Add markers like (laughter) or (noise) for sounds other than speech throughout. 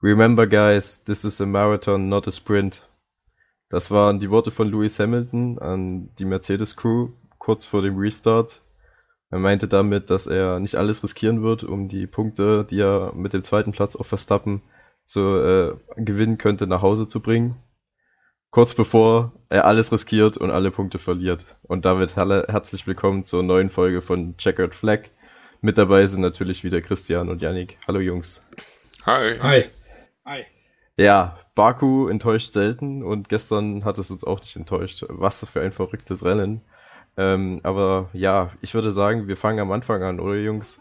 Remember guys, this is a marathon, not a sprint. Das waren die Worte von Lewis Hamilton an die Mercedes Crew kurz vor dem Restart. Er meinte damit, dass er nicht alles riskieren wird, um die Punkte, die er mit dem zweiten Platz auf Verstappen zu äh, gewinnen könnte, nach Hause zu bringen. Kurz bevor er alles riskiert und alle Punkte verliert. Und damit herzlich willkommen zur neuen Folge von Checkered Flag. Mit dabei sind natürlich wieder Christian und Yannick. Hallo Jungs. Hi. Hi. Hi. Ja, Baku enttäuscht selten und gestern hat es uns auch nicht enttäuscht. Was für ein verrücktes Rennen. Ähm, aber ja, ich würde sagen, wir fangen am Anfang an, oder Jungs?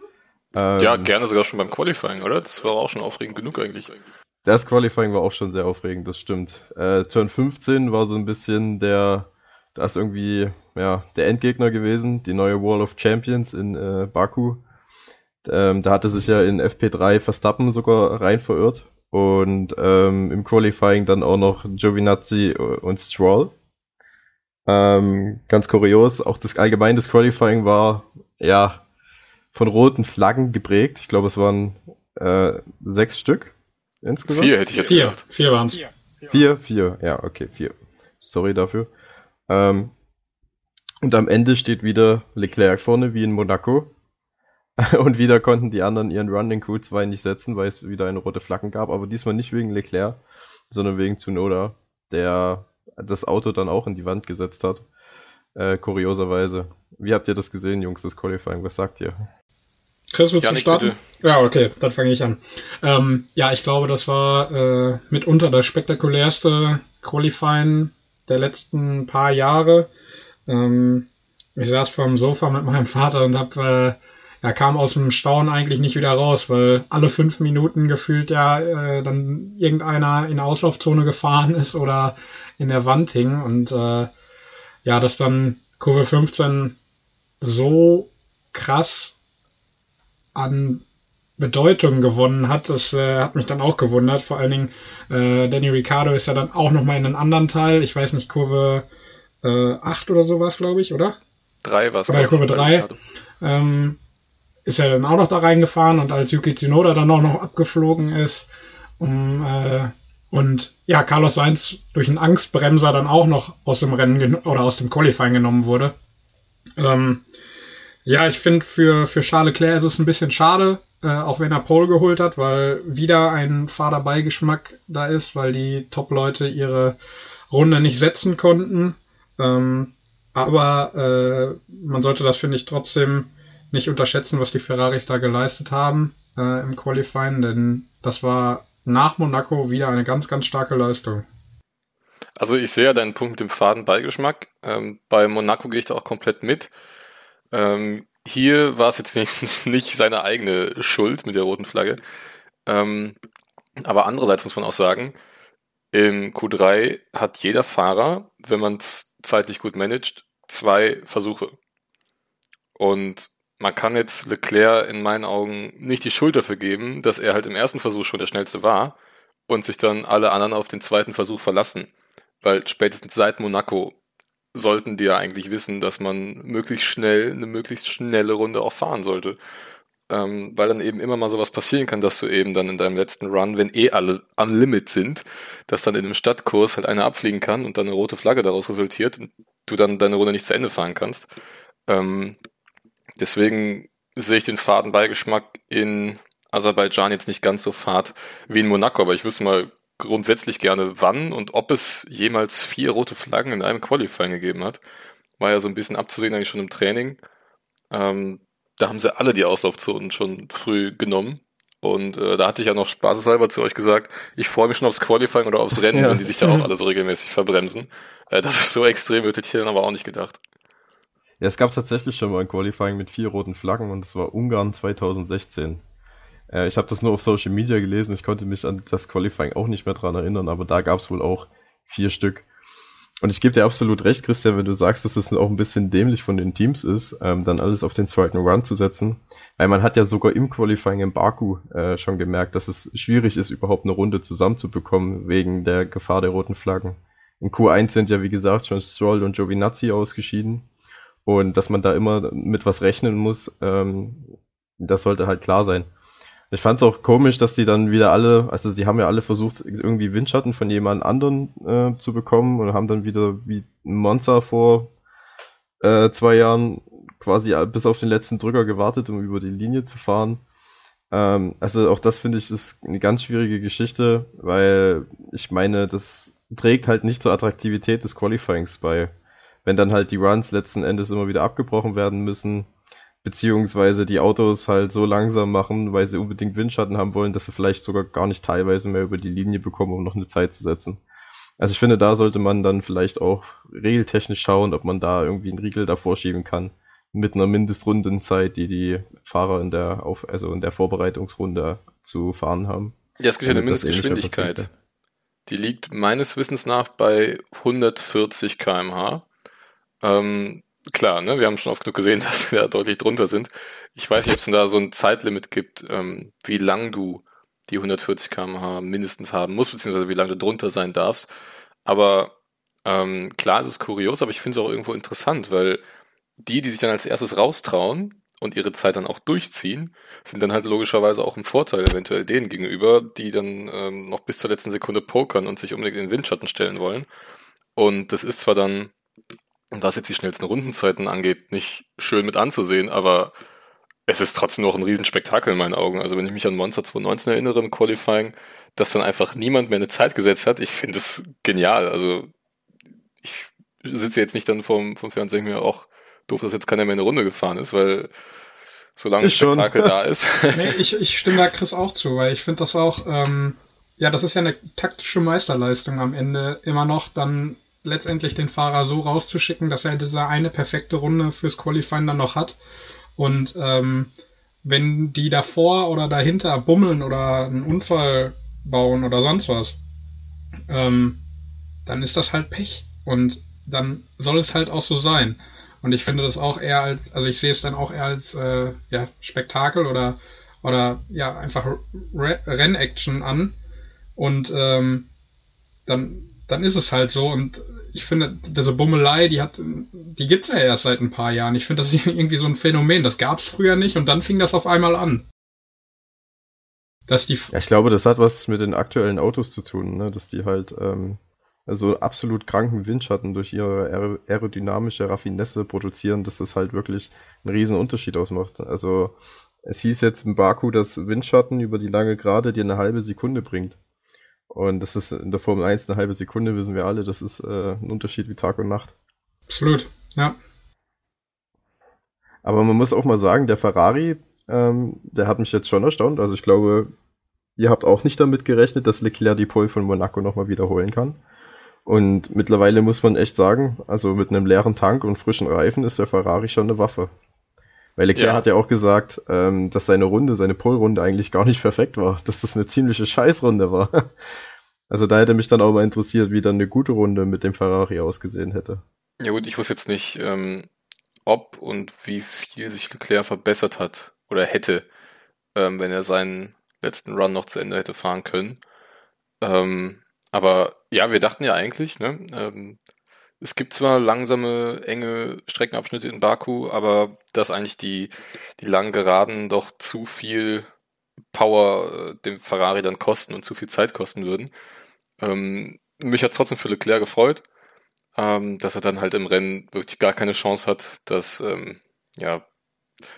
Ähm, ja, gerne sogar schon beim Qualifying, oder? Das war auch schon aufregend genug eigentlich. Das Qualifying war auch schon sehr aufregend, das stimmt. Äh, Turn 15 war so ein bisschen der, da ist irgendwie, ja, der Endgegner gewesen, die neue Wall of Champions in äh, Baku. Ähm, da hatte sich ja in FP3 Verstappen sogar rein verirrt und ähm, im Qualifying dann auch noch Giovinazzi und Stroll. Ähm, ganz kurios, auch das allgemeine das Qualifying war ja von roten Flaggen geprägt. Ich glaube, es waren äh, sechs Stück insgesamt. Vier hätte ich jetzt vier. gedacht. Vier waren es. Vier, vier, ja, okay, vier. Sorry dafür. Ähm, und am Ende steht wieder Leclerc vorne, wie in Monaco. (laughs) und wieder konnten die anderen ihren Run in Q2 nicht setzen, weil es wieder eine rote Flaggen gab. Aber diesmal nicht wegen Leclerc, sondern wegen Tsunoda, der das Auto dann auch in die Wand gesetzt hat. Äh, kurioserweise. Wie habt ihr das gesehen, Jungs, das Qualifying? Was sagt ihr? Chris, willst du starten? Bitte. Ja, okay, dann fange ich an. Ähm, ja, ich glaube, das war äh, mitunter das spektakulärste Qualifying der letzten paar Jahre. Ähm, ich saß vor dem Sofa mit meinem Vater und hab, äh, ja, kam aus dem Staunen eigentlich nicht wieder raus, weil alle fünf Minuten gefühlt ja äh, dann irgendeiner in der Auslaufzone gefahren ist oder in der Wand hing und äh, ja, dass dann Kurve 15 so krass an Bedeutung gewonnen hat, das äh, hat mich dann auch gewundert. Vor allen Dingen, äh, Danny Ricciardo ist ja dann auch nochmal in einen anderen Teil, ich weiß nicht, Kurve äh, 8 oder sowas, glaube ich, oder? 3 war es. Oder Kurve 3. Ähm, ist er dann auch noch da reingefahren und als Yuki Tsunoda dann auch noch abgeflogen ist, um äh, und ja, Carlos Sainz durch einen Angstbremser dann auch noch aus dem Rennen oder aus dem Qualifying genommen wurde. Ähm, ja, ich finde für, für Charles Leclerc ist es ein bisschen schade, äh, auch wenn er Pole geholt hat, weil wieder ein fader Beigeschmack da ist, weil die Top-Leute ihre Runde nicht setzen konnten. Ähm, aber äh, man sollte das, finde ich, trotzdem nicht unterschätzen, was die Ferraris da geleistet haben äh, im Qualifying, denn das war nach Monaco wieder eine ganz, ganz starke Leistung. Also ich sehe ja deinen Punkt mit dem faden Beigeschmack. Ähm, bei Monaco gehe ich da auch komplett mit. Ähm, hier war es jetzt (laughs) wenigstens nicht seine eigene Schuld mit der roten Flagge. Ähm, aber andererseits muss man auch sagen, im Q3 hat jeder Fahrer, wenn man es zeitlich gut managt, zwei Versuche. Und man kann jetzt Leclerc in meinen Augen nicht die Schuld dafür geben, dass er halt im ersten Versuch schon der schnellste war und sich dann alle anderen auf den zweiten Versuch verlassen. Weil spätestens seit Monaco sollten die ja eigentlich wissen, dass man möglichst schnell eine möglichst schnelle Runde auch fahren sollte. Ähm, weil dann eben immer mal sowas passieren kann, dass du eben dann in deinem letzten Run, wenn eh alle am Limit sind, dass dann in einem Stadtkurs halt einer abfliegen kann und dann eine rote Flagge daraus resultiert und du dann deine Runde nicht zu Ende fahren kannst. Ähm, Deswegen sehe ich den Fadenbeigeschmack in Aserbaidschan jetzt nicht ganz so fad wie in Monaco, aber ich wüsste mal grundsätzlich gerne, wann und ob es jemals vier rote Flaggen in einem Qualifying gegeben hat. War ja so ein bisschen abzusehen eigentlich schon im Training. Ähm, da haben sie alle die Auslaufzonen schon früh genommen. Und äh, da hatte ich ja noch spaßeshalber zu euch gesagt, ich freue mich schon aufs Qualifying oder aufs Rennen, ja. wenn die sich da auch (laughs) alle so regelmäßig verbremsen. Äh, das ist so extrem, hätte ich dann aber auch nicht gedacht. Ja, es gab tatsächlich schon mal ein Qualifying mit vier roten Flaggen und es war Ungarn 2016. Äh, ich habe das nur auf Social Media gelesen, ich konnte mich an das Qualifying auch nicht mehr dran erinnern, aber da gab es wohl auch vier Stück. Und ich gebe dir absolut recht, Christian, wenn du sagst, dass es das auch ein bisschen dämlich von den Teams ist, ähm, dann alles auf den zweiten Run zu setzen. Weil man hat ja sogar im Qualifying in Baku äh, schon gemerkt, dass es schwierig ist, überhaupt eine Runde zusammenzubekommen, wegen der Gefahr der roten Flaggen. In Q1 sind ja, wie gesagt, schon Stroll und Giovinazzi ausgeschieden. Und dass man da immer mit was rechnen muss, ähm, das sollte halt klar sein. Ich fand es auch komisch, dass die dann wieder alle, also sie haben ja alle versucht, irgendwie Windschatten von jemand anderen äh, zu bekommen und haben dann wieder wie Monster vor äh, zwei Jahren quasi bis auf den letzten Drücker gewartet, um über die Linie zu fahren. Ähm, also auch das finde ich ist eine ganz schwierige Geschichte, weil ich meine, das trägt halt nicht zur Attraktivität des Qualifyings bei. Wenn dann halt die Runs letzten Endes immer wieder abgebrochen werden müssen, beziehungsweise die Autos halt so langsam machen, weil sie unbedingt Windschatten haben wollen, dass sie vielleicht sogar gar nicht teilweise mehr über die Linie bekommen, um noch eine Zeit zu setzen. Also ich finde, da sollte man dann vielleicht auch regeltechnisch schauen, ob man da irgendwie einen Riegel davor schieben kann mit einer Mindestrundenzeit, die die Fahrer in der auf also in der Vorbereitungsrunde zu fahren haben. Ja, es gibt ja eine Mindestgeschwindigkeit. Die liegt meines Wissens nach bei 140 km/h. Ähm, klar, ne, wir haben schon oft genug gesehen, (laughs) dass wir da deutlich drunter sind. Ich weiß nicht, ob es da so ein Zeitlimit gibt, ähm, wie lang du die 140 km/h mindestens haben musst, beziehungsweise wie lange du drunter sein darfst. Aber ähm, klar ist es kurios, aber ich finde es auch irgendwo interessant, weil die, die sich dann als erstes raustrauen und ihre Zeit dann auch durchziehen, sind dann halt logischerweise auch im Vorteil eventuell denen gegenüber, die dann ähm, noch bis zur letzten Sekunde pokern und sich unbedingt in den Windschatten stellen wollen. Und das ist zwar dann, was jetzt die schnellsten Rundenzeiten angeht, nicht schön mit anzusehen, aber es ist trotzdem noch ein Riesenspektakel in meinen Augen. Also wenn ich mich an Monster 2019 erinnere im Qualifying, dass dann einfach niemand mehr eine Zeit gesetzt hat, ich finde es genial. Also ich sitze jetzt nicht dann vom, vom Fernsehen mir auch doof, dass jetzt keiner mehr eine Runde gefahren ist, weil solange ist Spektakel da ist. (laughs) nee, ich, ich stimme da Chris auch zu, weil ich finde das auch, ähm, ja, das ist ja eine taktische Meisterleistung am Ende immer noch, dann letztendlich den Fahrer so rauszuschicken, dass er diese eine perfekte Runde fürs Qualifying dann noch hat. Und ähm, wenn die davor oder dahinter bummeln oder einen Unfall bauen oder sonst was, ähm, dann ist das halt Pech. Und dann soll es halt auch so sein. Und ich finde das auch eher als, also ich sehe es dann auch eher als äh, ja, Spektakel oder, oder ja, einfach Re Rennaction an. Und ähm, dann, dann ist es halt so. Und ich finde, diese Bummelei, die hat, die gibt's ja erst seit ein paar Jahren. Ich finde, das ist (laughs) irgendwie so ein Phänomen. Das gab's früher nicht und dann fing das auf einmal an. Dass die ja, ich glaube, das hat was mit den aktuellen Autos zu tun, ne? dass die halt ähm, also absolut kranken Windschatten durch ihre aerodynamische Raffinesse produzieren, dass das halt wirklich einen riesen Unterschied ausmacht. Also es hieß jetzt im Baku, dass Windschatten über die lange Gerade dir eine halbe Sekunde bringt. Und das ist in der Formel 1 eine halbe Sekunde, wissen wir alle, das ist äh, ein Unterschied wie Tag und Nacht. Absolut, ja. Aber man muss auch mal sagen, der Ferrari, ähm, der hat mich jetzt schon erstaunt. Also ich glaube, ihr habt auch nicht damit gerechnet, dass Leclerc die Pole von Monaco nochmal wiederholen kann. Und mittlerweile muss man echt sagen, also mit einem leeren Tank und frischen Reifen ist der Ferrari schon eine Waffe. Weil Leclerc ja. hat ja auch gesagt, ähm, dass seine Runde, seine Polrunde eigentlich gar nicht perfekt war, (laughs) dass das eine ziemliche Scheißrunde war. (laughs) Also da hätte mich dann auch mal interessiert, wie dann eine gute Runde mit dem Ferrari ausgesehen hätte. Ja gut, ich wusste jetzt nicht, ähm, ob und wie viel sich Leclerc verbessert hat oder hätte, ähm, wenn er seinen letzten Run noch zu Ende hätte fahren können. Ähm, aber ja, wir dachten ja eigentlich, ne, ähm, es gibt zwar langsame, enge Streckenabschnitte in Baku, aber dass eigentlich die, die langen Geraden doch zu viel Power äh, dem Ferrari dann kosten und zu viel Zeit kosten würden. Ähm, mich hat trotzdem für Leclerc gefreut, ähm, dass er dann halt im Rennen wirklich gar keine Chance hat. Das ähm, ja,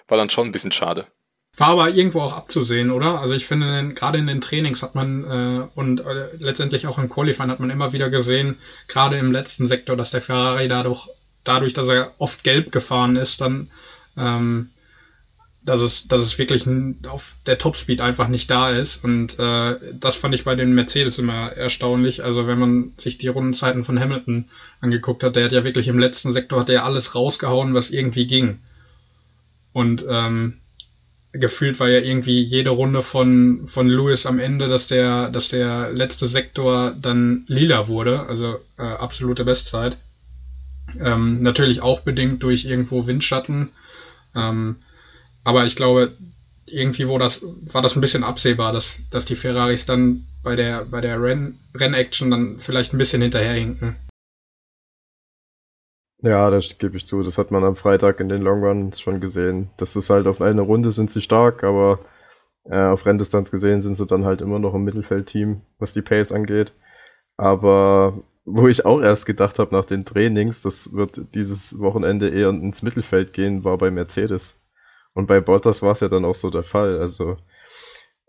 war dann schon ein bisschen schade. War aber irgendwo auch abzusehen, oder? Also ich finde, gerade in den Trainings hat man äh, und äh, letztendlich auch im Qualifying hat man immer wieder gesehen, gerade im letzten Sektor, dass der Ferrari dadurch, dadurch, dass er oft gelb gefahren ist, dann ähm, dass es, dass es wirklich auf der Topspeed einfach nicht da ist. Und äh, das fand ich bei den Mercedes immer erstaunlich. Also wenn man sich die Rundenzeiten von Hamilton angeguckt hat, der hat ja wirklich im letzten Sektor hat er alles rausgehauen, was irgendwie ging. Und ähm, gefühlt war ja irgendwie jede Runde von, von Lewis am Ende, dass der, dass der letzte Sektor dann lila wurde, also äh, absolute Bestzeit. Ähm, natürlich auch bedingt durch irgendwo Windschatten. Ähm, aber ich glaube, irgendwie wo das, war das ein bisschen absehbar, dass, dass die Ferraris dann bei der, bei der Renn, Rennaction dann vielleicht ein bisschen hinterherhinken. Ja, das gebe ich zu. Das hat man am Freitag in den Longruns schon gesehen. Das ist halt auf eine Runde sind sie stark, aber Äh, auf Renndistanz gesehen sind sie dann halt immer noch im Mittelfeldteam, was die Pace angeht. Aber wo ich auch erst gedacht habe nach den Trainings, das wird dieses Wochenende eher ins Mittelfeld gehen, war bei Mercedes. Und bei Bottas war es ja dann auch so der Fall. Also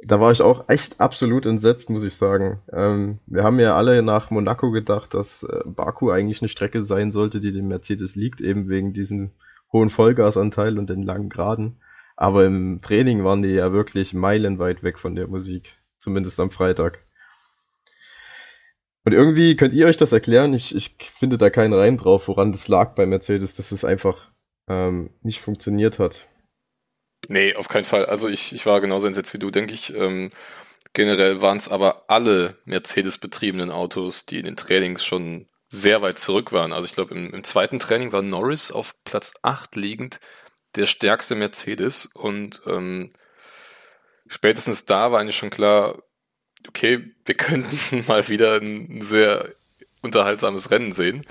da war ich auch echt absolut entsetzt, muss ich sagen. Ähm, wir haben ja alle nach Monaco gedacht, dass äh, Baku eigentlich eine Strecke sein sollte, die dem Mercedes liegt, eben wegen diesem hohen Vollgasanteil und den langen Geraden. Aber im Training waren die ja wirklich meilenweit weg von der Musik, zumindest am Freitag. Und irgendwie könnt ihr euch das erklären? Ich, ich finde da keinen Reim drauf, woran das lag bei Mercedes, dass es einfach ähm, nicht funktioniert hat. Nee, auf keinen Fall. Also ich, ich war genauso entsetzt wie du, denke ich. Ähm, generell waren es aber alle Mercedes-betriebenen Autos, die in den Trainings schon sehr weit zurück waren. Also ich glaube, im, im, zweiten Training war Norris auf Platz 8 liegend der stärkste Mercedes und ähm, spätestens da war eigentlich schon klar, okay, wir könnten (laughs) mal wieder ein sehr unterhaltsames Rennen sehen.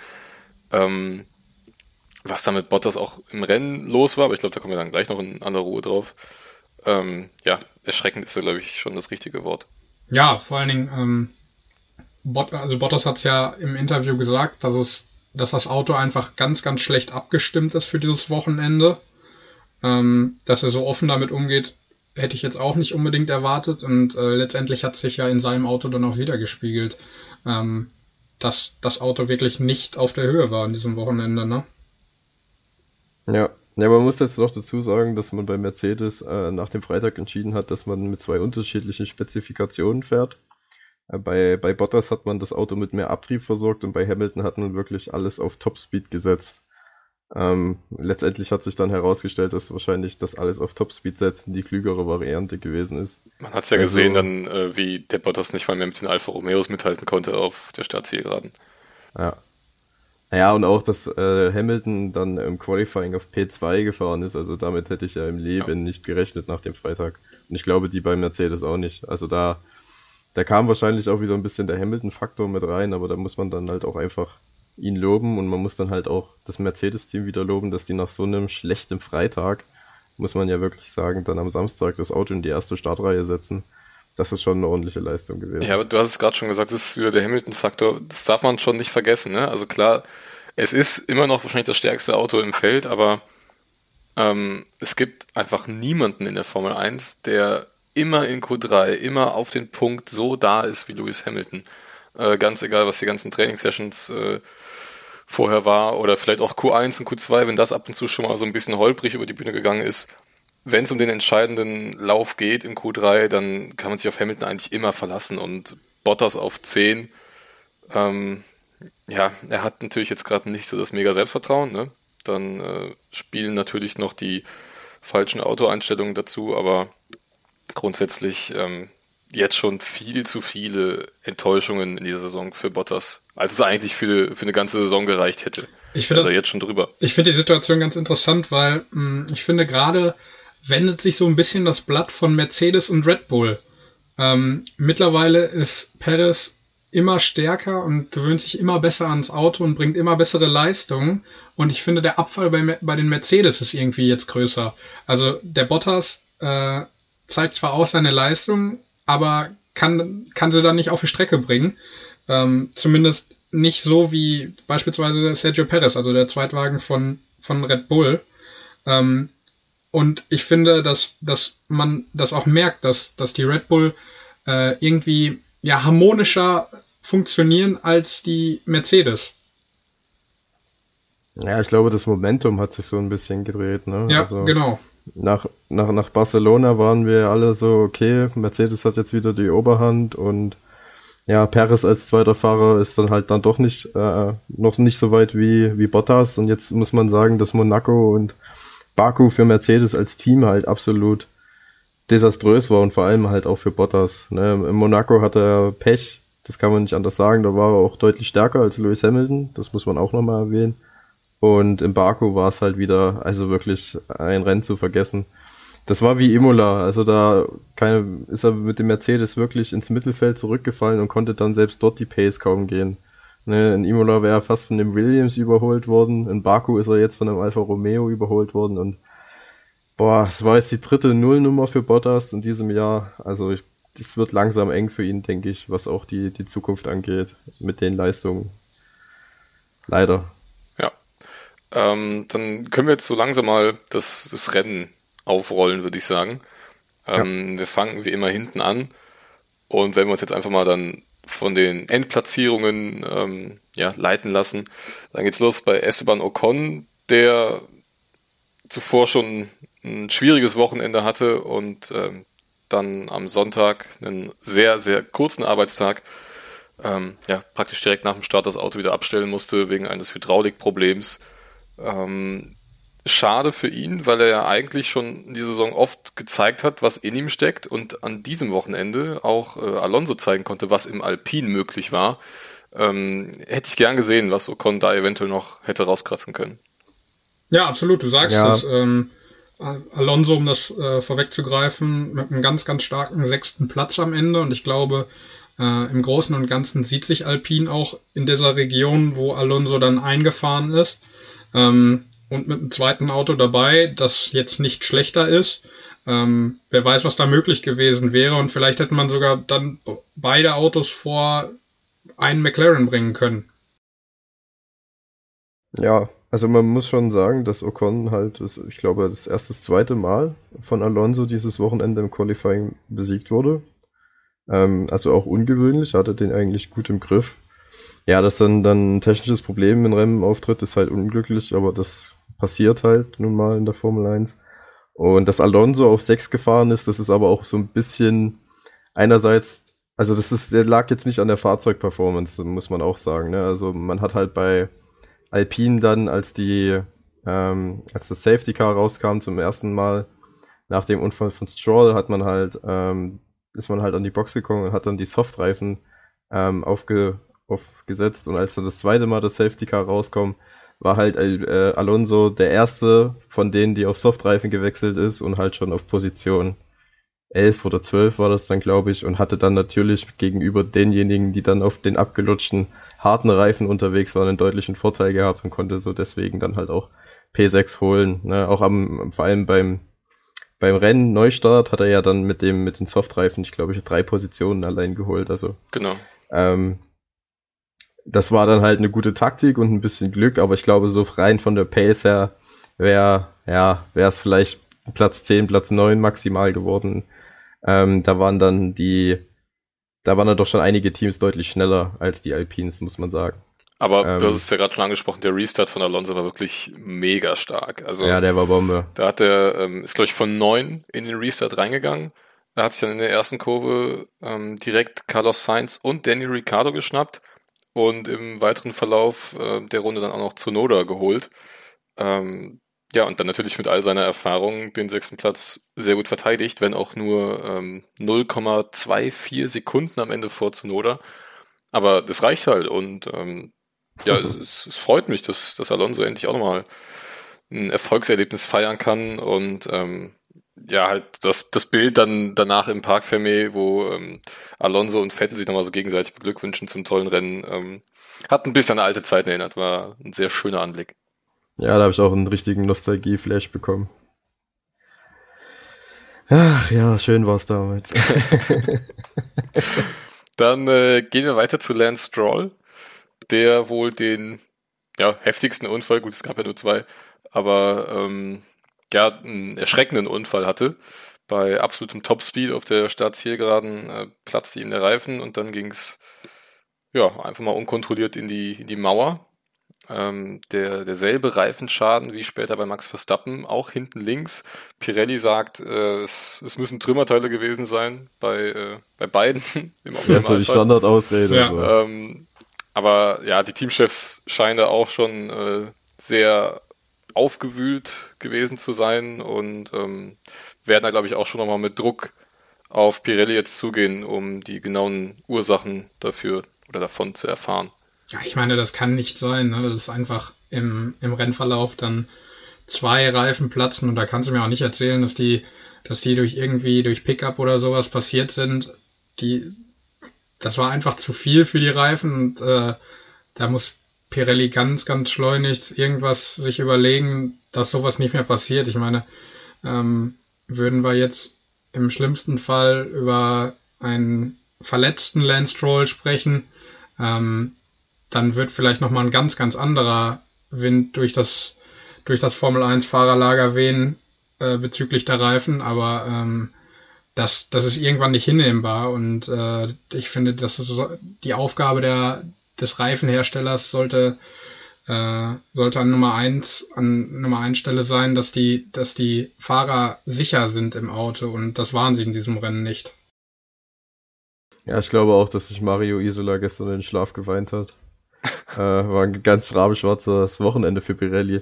Ähm, was da mit Bottas auch im Rennen los war, aber ich glaube, da kommen wir dann gleich noch in aller Ruhe drauf. Ähm, ja, erschreckend ist ja, glaube ich, schon das richtige Wort. Ja, vor allen Dingen, ähm, Bot, also Bottas hat es ja im Interview gesagt, dass es, dass das Auto einfach ganz, ganz schlecht abgestimmt ist für dieses Wochenende. Ähm, dass er so offen damit umgeht, hätte ich jetzt auch nicht unbedingt erwartet und äh, letztendlich hat sich ja in seinem Auto dann auch wieder gespiegelt, ähm, dass das Auto wirklich nicht auf der Höhe war an diesem Wochenende, ne? Ja. Ja, man muss jetzt noch dazu sagen, dass man bei Mercedes äh, nach dem Freitag entschieden hat, dass man mit zwei unterschiedlichen Spezifikationen fährt. Äh, bei, bei Bottas hat man das Auto mit mehr Abtrieb versorgt und bei Hamilton hat man wirklich alles auf Topspeed gesetzt. Ähm, letztendlich hat sich dann herausgestellt, dass wahrscheinlich das alles auf Topspeed setzen die klügere Variante gewesen ist. Man hat es ja also, gesehen, dann äh, wie der Bottas nicht mal mehr mit den Alfa Romeos mithalten konnte auf der Startzielgeraden. Ja, ja, und auch, dass äh, Hamilton dann im Qualifying auf P2 gefahren ist. Also damit hätte ich ja im Leben ja. nicht gerechnet nach dem Freitag. Und ich glaube, die bei Mercedes auch nicht. Also da, da kam wahrscheinlich auch wieder ein bisschen der Hamilton-Faktor mit rein, aber da muss man dann halt auch einfach ihn loben und man muss dann halt auch das Mercedes-Team wieder loben, dass die nach so einem schlechten Freitag, muss man ja wirklich sagen, dann am Samstag das Auto in die erste Startreihe setzen das ist schon eine ordentliche Leistung gewesen. Ja, aber du hast es gerade schon gesagt, das ist wieder der Hamilton-Faktor. Das darf man schon nicht vergessen. Ne? Also klar, es ist immer noch wahrscheinlich das stärkste Auto im Feld, aber ähm, es gibt einfach niemanden in der Formel 1, der immer in Q3, immer auf den Punkt so da ist wie Lewis Hamilton. Äh, ganz egal, was die ganzen Trainingssessions äh, vorher war oder vielleicht auch Q1 und Q2, wenn das ab und zu schon mal so ein bisschen holprig über die Bühne gegangen ist, wenn es um den entscheidenden Lauf geht in Q3, dann kann man sich auf Hamilton eigentlich immer verlassen und Bottas auf 10. Ähm, ja, er hat natürlich jetzt gerade nicht so das mega Selbstvertrauen. Ne? Dann äh, spielen natürlich noch die falschen Autoeinstellungen dazu, aber grundsätzlich ähm, jetzt schon viel zu viele Enttäuschungen in dieser Saison für Bottas, als es eigentlich für, für eine ganze Saison gereicht hätte. Ich finde also jetzt schon drüber. Ich finde die Situation ganz interessant, weil mh, hm, ich finde gerade wendet sich so ein bisschen das Blatt von Mercedes und Red Bull. Ähm, mittlerweile ist Perez immer stärker und gewöhnt sich immer besser ans Auto und bringt immer bessere Leistungen. Und ich finde, der Abfall bei, bei den Mercedes ist irgendwie jetzt größer. Also der Bottas äh, zeigt zwar auch seine Leistung, aber kann, kann sie dann nicht auf die Strecke bringen. Ähm, zumindest nicht so wie beispielsweise Sergio Perez, also der Zweitwagen von, von Red Bull. Ähm, und ich finde, dass, dass man das auch merkt, dass, dass die Red Bull äh, irgendwie ja, harmonischer funktionieren als die Mercedes. Ja, ich glaube, das Momentum hat sich so ein bisschen gedreht. Ne? Ja, also genau. Nach, nach, nach Barcelona waren wir alle so, okay, Mercedes hat jetzt wieder die Oberhand und ja, Perez als zweiter Fahrer ist dann halt dann doch nicht, äh, noch nicht so weit wie, wie Bottas und jetzt muss man sagen, dass Monaco und Baku für Mercedes als Team halt absolut desaströs war und vor allem halt auch für Bottas. Ne? In Monaco hatte er Pech, das kann man nicht anders sagen. Da war er auch deutlich stärker als Lewis Hamilton, das muss man auch nochmal erwähnen. Und in Baku war es halt wieder, also wirklich ein Rennen zu vergessen. Das war wie Imola, also da keine, ist er mit dem Mercedes wirklich ins Mittelfeld zurückgefallen und konnte dann selbst dort die Pace kaum gehen. Ne, in Imola wäre er fast von dem Williams überholt worden. In Baku ist er jetzt von dem Alfa Romeo überholt worden. Und Boah, es war jetzt die dritte Nullnummer für Bottas in diesem Jahr. Also es wird langsam eng für ihn, denke ich, was auch die, die Zukunft angeht mit den Leistungen. Leider. Ja. Ähm, dann können wir jetzt so langsam mal das, das Rennen aufrollen, würde ich sagen. Ähm, ja. Wir fangen wie immer hinten an. Und wenn wir uns jetzt einfach mal dann von den Endplatzierungen ähm, ja, leiten lassen, dann geht's los bei Esteban Ocon, der zuvor schon ein schwieriges Wochenende hatte und ähm, dann am Sonntag einen sehr, sehr kurzen Arbeitstag ähm, ja, praktisch direkt nach dem Start das Auto wieder abstellen musste wegen eines Hydraulikproblems. Ähm, schade für ihn, weil er ja eigentlich schon in dieser Saison oft gezeigt hat, was in ihm steckt und an diesem Wochenende auch äh, Alonso zeigen konnte, was im Alpin möglich war. Ähm, hätte ich gern gesehen, was Ocon da eventuell noch hätte rauskratzen können. Ja, absolut. Du sagst ja. es. Ähm, Alonso, um das äh, vorwegzugreifen, mit einem ganz, ganz starken sechsten Platz am Ende. Und ich glaube, äh, im Großen und Ganzen sieht sich Alpin auch in dieser Region, wo Alonso dann eingefahren ist. Ähm, und mit einem zweiten Auto dabei, das jetzt nicht schlechter ist. Ähm, wer weiß, was da möglich gewesen wäre. Und vielleicht hätte man sogar dann beide Autos vor einen McLaren bringen können. Ja, also man muss schon sagen, dass Ocon halt, ich glaube, das erste, das zweite Mal von Alonso dieses Wochenende im Qualifying besiegt wurde. Ähm, also auch ungewöhnlich, hatte den eigentlich gut im Griff. Ja, dass dann, dann ein technisches Problem in Rennen auftritt, ist halt unglücklich, aber das passiert halt nun mal in der Formel 1. Und dass Alonso auf 6 gefahren ist, das ist aber auch so ein bisschen einerseits, also das ist, der lag jetzt nicht an der Fahrzeugperformance, muss man auch sagen. Ne? Also man hat halt bei Alpine dann, als die, ähm, als das Safety Car rauskam zum ersten Mal nach dem Unfall von Stroll, hat man halt, ähm, ist man halt an die Box gekommen und hat dann die Softreifen ähm, aufge, aufgesetzt und als dann das zweite Mal das Safety Car rauskommt, war halt äh, Alonso der erste von denen, die auf Softreifen gewechselt ist und halt schon auf Position 11 oder 12 war das dann, glaube ich, und hatte dann natürlich gegenüber denjenigen, die dann auf den abgelutschten harten Reifen unterwegs waren, einen deutlichen Vorteil gehabt und konnte so deswegen dann halt auch P6 holen. Ne? Auch am, vor allem beim, beim Rennen Neustart hat er ja dann mit dem, mit den Softreifen, ich glaube, ich drei Positionen allein geholt. Also genau. Ähm, das war dann halt eine gute Taktik und ein bisschen Glück, aber ich glaube, so rein von der Pace her wäre, ja, wäre es vielleicht Platz 10, Platz 9 maximal geworden. Ähm, da waren dann die, da waren dann doch schon einige Teams deutlich schneller als die Alpines, muss man sagen. Aber ähm, du hast es ja gerade schon angesprochen, der Restart von Alonso war wirklich mega stark. Also, ja, der war Bombe. Da hat er, ähm, ist glaube ich von 9 in den Restart reingegangen. Er hat sich dann in der ersten Kurve ähm, direkt Carlos Sainz und Danny Ricciardo geschnappt und im weiteren Verlauf äh, der Runde dann auch noch Zunoda geholt. Ähm, ja, und dann natürlich mit all seiner Erfahrung den sechsten Platz sehr gut verteidigt, wenn auch nur ähm, 0,24 Sekunden am Ende vor Zunoda. Aber das reicht halt und ähm, ja, es, (laughs) es freut mich, dass, dass Alonso endlich auch nochmal ein Erfolgserlebnis feiern kann und ähm, ja, halt das, das Bild dann danach im Park Fermé, wo ähm, Alonso und Vettel sich nochmal so gegenseitig beglückwünschen zum tollen Rennen, ähm, hat ein bisschen an alte Zeiten erinnert, war ein sehr schöner Anblick. Ja, da habe ich auch einen richtigen Nostalgie-Flash bekommen. Ach ja, schön war's damals. (laughs) Dann äh, gehen wir weiter zu Lance Stroll, der wohl den ja, heftigsten Unfall, gut, es gab ja nur zwei, aber ähm, ja, einen erschreckenden Unfall hatte. Bei absolutem Topspeed auf der Startzielgeraden äh, platzte ihm der Reifen und dann ging's ja einfach mal unkontrolliert in die, in die Mauer. Ähm, der, derselbe Reifenschaden wie später bei Max Verstappen, auch hinten links. Pirelli sagt, äh, es, es müssen Trümmerteile gewesen sein bei, äh, bei beiden. (laughs) Im das ist die Standardausrede. Ja. So. Ähm, aber ja, die Teamchefs scheinen da auch schon äh, sehr aufgewühlt gewesen zu sein und ähm, werden da, glaube ich, auch schon nochmal mit Druck auf Pirelli jetzt zugehen, um die genauen Ursachen dafür oder davon zu erfahren. Ja, ich meine, das kann nicht sein. Ne? Das ist einfach im, im Rennverlauf dann zwei Reifen platzen und da kannst du mir auch nicht erzählen, dass die, dass die durch irgendwie durch Pickup oder sowas passiert sind. Die, das war einfach zu viel für die Reifen und äh, da muss Pirelli ganz, ganz schleunigst irgendwas sich überlegen, dass sowas nicht mehr passiert. Ich meine, ähm, würden wir jetzt im schlimmsten Fall über einen verletzten Lance Stroll sprechen, ähm, dann wird vielleicht nochmal ein ganz, ganz anderer Wind durch das, durch das Formel 1 Fahrerlager wehen äh, bezüglich der Reifen, aber ähm, das, das ist irgendwann nicht hinnehmbar und äh, ich finde, dass so, die Aufgabe der, des Reifenherstellers sollte äh, sollte an Nummer eins an Nummer eins Stelle sein, dass die dass die Fahrer sicher sind im Auto und das waren sie in diesem Rennen nicht. Ja, ich glaube auch, dass sich Mario Isola gestern in den Schlaf geweint hat. (laughs) äh, war ein ganz rabenschwarzes Wochenende für Pirelli.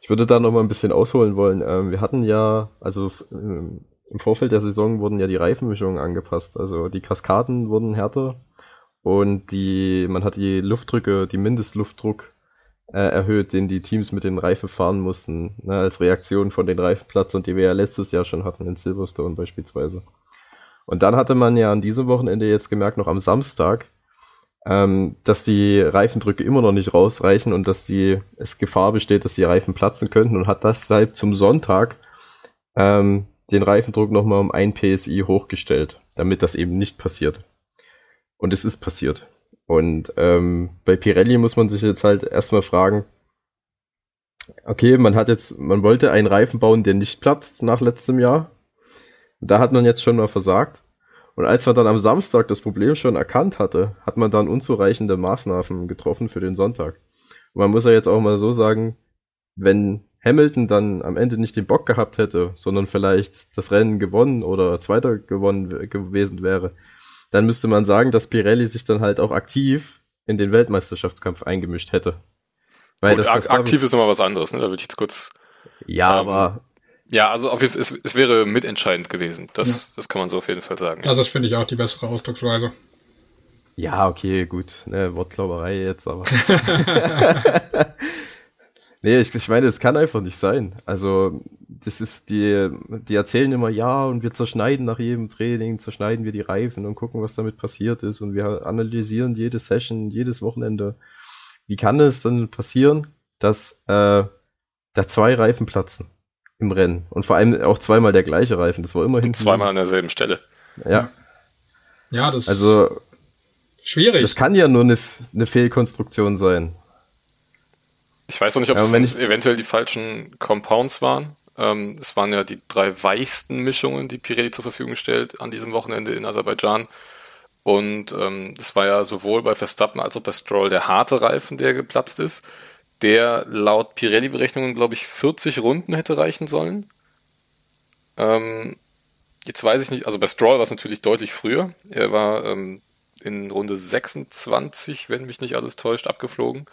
Ich würde da noch mal ein bisschen ausholen wollen. Ähm, wir hatten ja, also ähm, im Vorfeld der Saison wurden ja die Reifenmischungen angepasst. Also die Kaskaden wurden härter und die, man hat die Luftdrücke, die Mindestluftdruck äh, erhöht, den die Teams mit den Reifen fahren mussten, ne, als Reaktion von den Reifenplatz und die wir ja letztes Jahr schon hatten in Silverstone beispielsweise. Und dann hatte man ja an diesem Wochenende jetzt gemerkt, noch am Samstag, ähm, dass die Reifendrücke immer noch nicht rausreichen und dass die, es Gefahr besteht, dass die Reifen platzen könnten und hat deshalb zum Sonntag ähm, den Reifendruck nochmal um ein PSI hochgestellt, damit das eben nicht passiert. Und es ist passiert. Und ähm, bei Pirelli muss man sich jetzt halt erstmal fragen, okay, man hat jetzt, man wollte einen Reifen bauen, der nicht platzt nach letztem Jahr. Da hat man jetzt schon mal versagt. Und als man dann am Samstag das Problem schon erkannt hatte, hat man dann unzureichende Maßnahmen getroffen für den Sonntag. Und man muss ja jetzt auch mal so sagen, wenn Hamilton dann am Ende nicht den Bock gehabt hätte, sondern vielleicht das Rennen gewonnen oder Zweiter gewonnen gewesen wäre, dann müsste man sagen, dass Pirelli sich dann halt auch aktiv in den Weltmeisterschaftskampf eingemischt hätte. Weil Gut, das aktiv ist nochmal was anderes, ne? Da würde ich jetzt kurz. Ja, ähm, aber. Ja, also auf jeden Fall, es, es wäre mitentscheidend gewesen. Das, ja. das kann man so auf jeden Fall sagen. Also das finde ich auch die bessere Ausdrucksweise. Ja, okay, gut. Ne, Wortklauberei jetzt, aber. (laughs) (laughs) Nee, ich, ich meine, es kann einfach nicht sein. Also, das ist die, die erzählen immer, ja, und wir zerschneiden nach jedem Training, zerschneiden wir die Reifen und gucken, was damit passiert ist. Und wir analysieren jede Session, jedes Wochenende. Wie kann es dann passieren, dass äh, da zwei Reifen platzen im Rennen? Und vor allem auch zweimal der gleiche Reifen. Das war immerhin. Zweimal an derselben Stelle. Ja. Ja, das also, schwierig. Das kann ja nur eine, eine Fehlkonstruktion sein. Ich weiß auch nicht, ob ja, es eventuell die falschen Compounds waren. Ähm, es waren ja die drei weichsten Mischungen, die Pirelli zur Verfügung stellt an diesem Wochenende in Aserbaidschan. Und ähm, das war ja sowohl bei Verstappen als auch bei Stroll der harte Reifen, der geplatzt ist, der laut Pirelli-Berechnungen, glaube ich, 40 Runden hätte reichen sollen. Ähm, jetzt weiß ich nicht, also bei Stroll war es natürlich deutlich früher. Er war ähm, in Runde 26, wenn mich nicht alles täuscht, abgeflogen.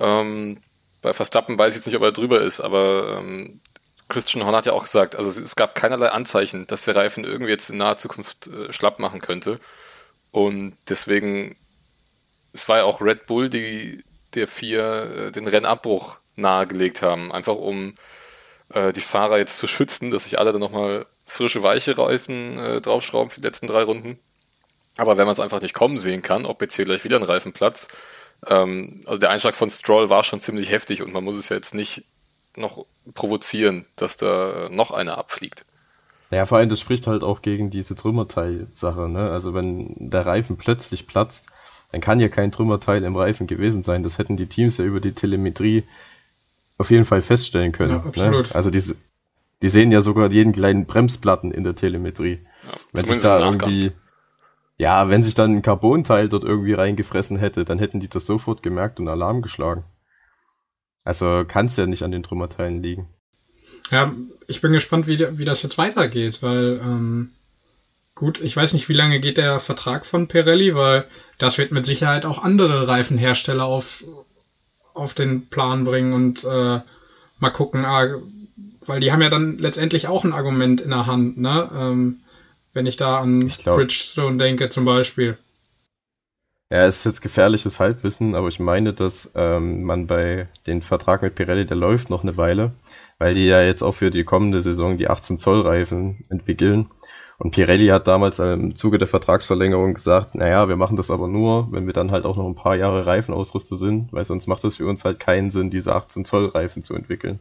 Ähm, bei Verstappen weiß ich jetzt nicht, ob er drüber ist, aber ähm, Christian Horner hat ja auch gesagt, also es, es, gab keinerlei Anzeichen, dass der Reifen irgendwie jetzt in naher Zukunft äh, schlapp machen könnte. Und deswegen, es war ja auch Red Bull, die der vier äh, den Rennabbruch nahegelegt haben, einfach um äh, die Fahrer jetzt zu schützen, dass sich alle dann nochmal frische, weiche Reifen äh, draufschrauben für die letzten drei Runden. Aber wenn man es einfach nicht kommen sehen kann, ob jetzt hier gleich wieder ein Reifenplatz, ähm, also der Einschlag von Stroll war schon ziemlich heftig und man muss es ja jetzt nicht noch provozieren, dass da noch einer abfliegt. Ja, vor allem, das spricht halt auch gegen diese Trümmerteil-Sache, ne? Also wenn der Reifen plötzlich platzt, dann kann ja kein Trümmerteil im Reifen gewesen sein. Das hätten die Teams ja über die Telemetrie auf jeden Fall feststellen können. Ja, ne? absolut. Ne? Also diese, die sehen ja sogar jeden kleinen Bremsplatten in der Telemetrie. Ja, wenn sich da irgendwie ja, wenn sich dann ein Carbonteil dort irgendwie reingefressen hätte, dann hätten die das sofort gemerkt und Alarm geschlagen. Also kann es ja nicht an den Trümmerteilen liegen. Ja, ich bin gespannt, wie, wie das jetzt weitergeht, weil ähm, gut, ich weiß nicht, wie lange geht der Vertrag von Pirelli, weil das wird mit Sicherheit auch andere Reifenhersteller auf, auf den Plan bringen und äh, mal gucken, ah, weil die haben ja dann letztendlich auch ein Argument in der Hand, ne? Ähm, wenn ich da an ich glaub, Bridgestone denke zum Beispiel. Ja, es ist jetzt gefährliches Halbwissen, aber ich meine, dass ähm, man bei den Vertrag mit Pirelli, der läuft noch eine Weile, weil die ja jetzt auch für die kommende Saison die 18 Zoll Reifen entwickeln. Und Pirelli hat damals im Zuge der Vertragsverlängerung gesagt, naja, wir machen das aber nur, wenn wir dann halt auch noch ein paar Jahre Reifenausrüster sind, weil sonst macht es für uns halt keinen Sinn, diese 18 Zoll Reifen zu entwickeln.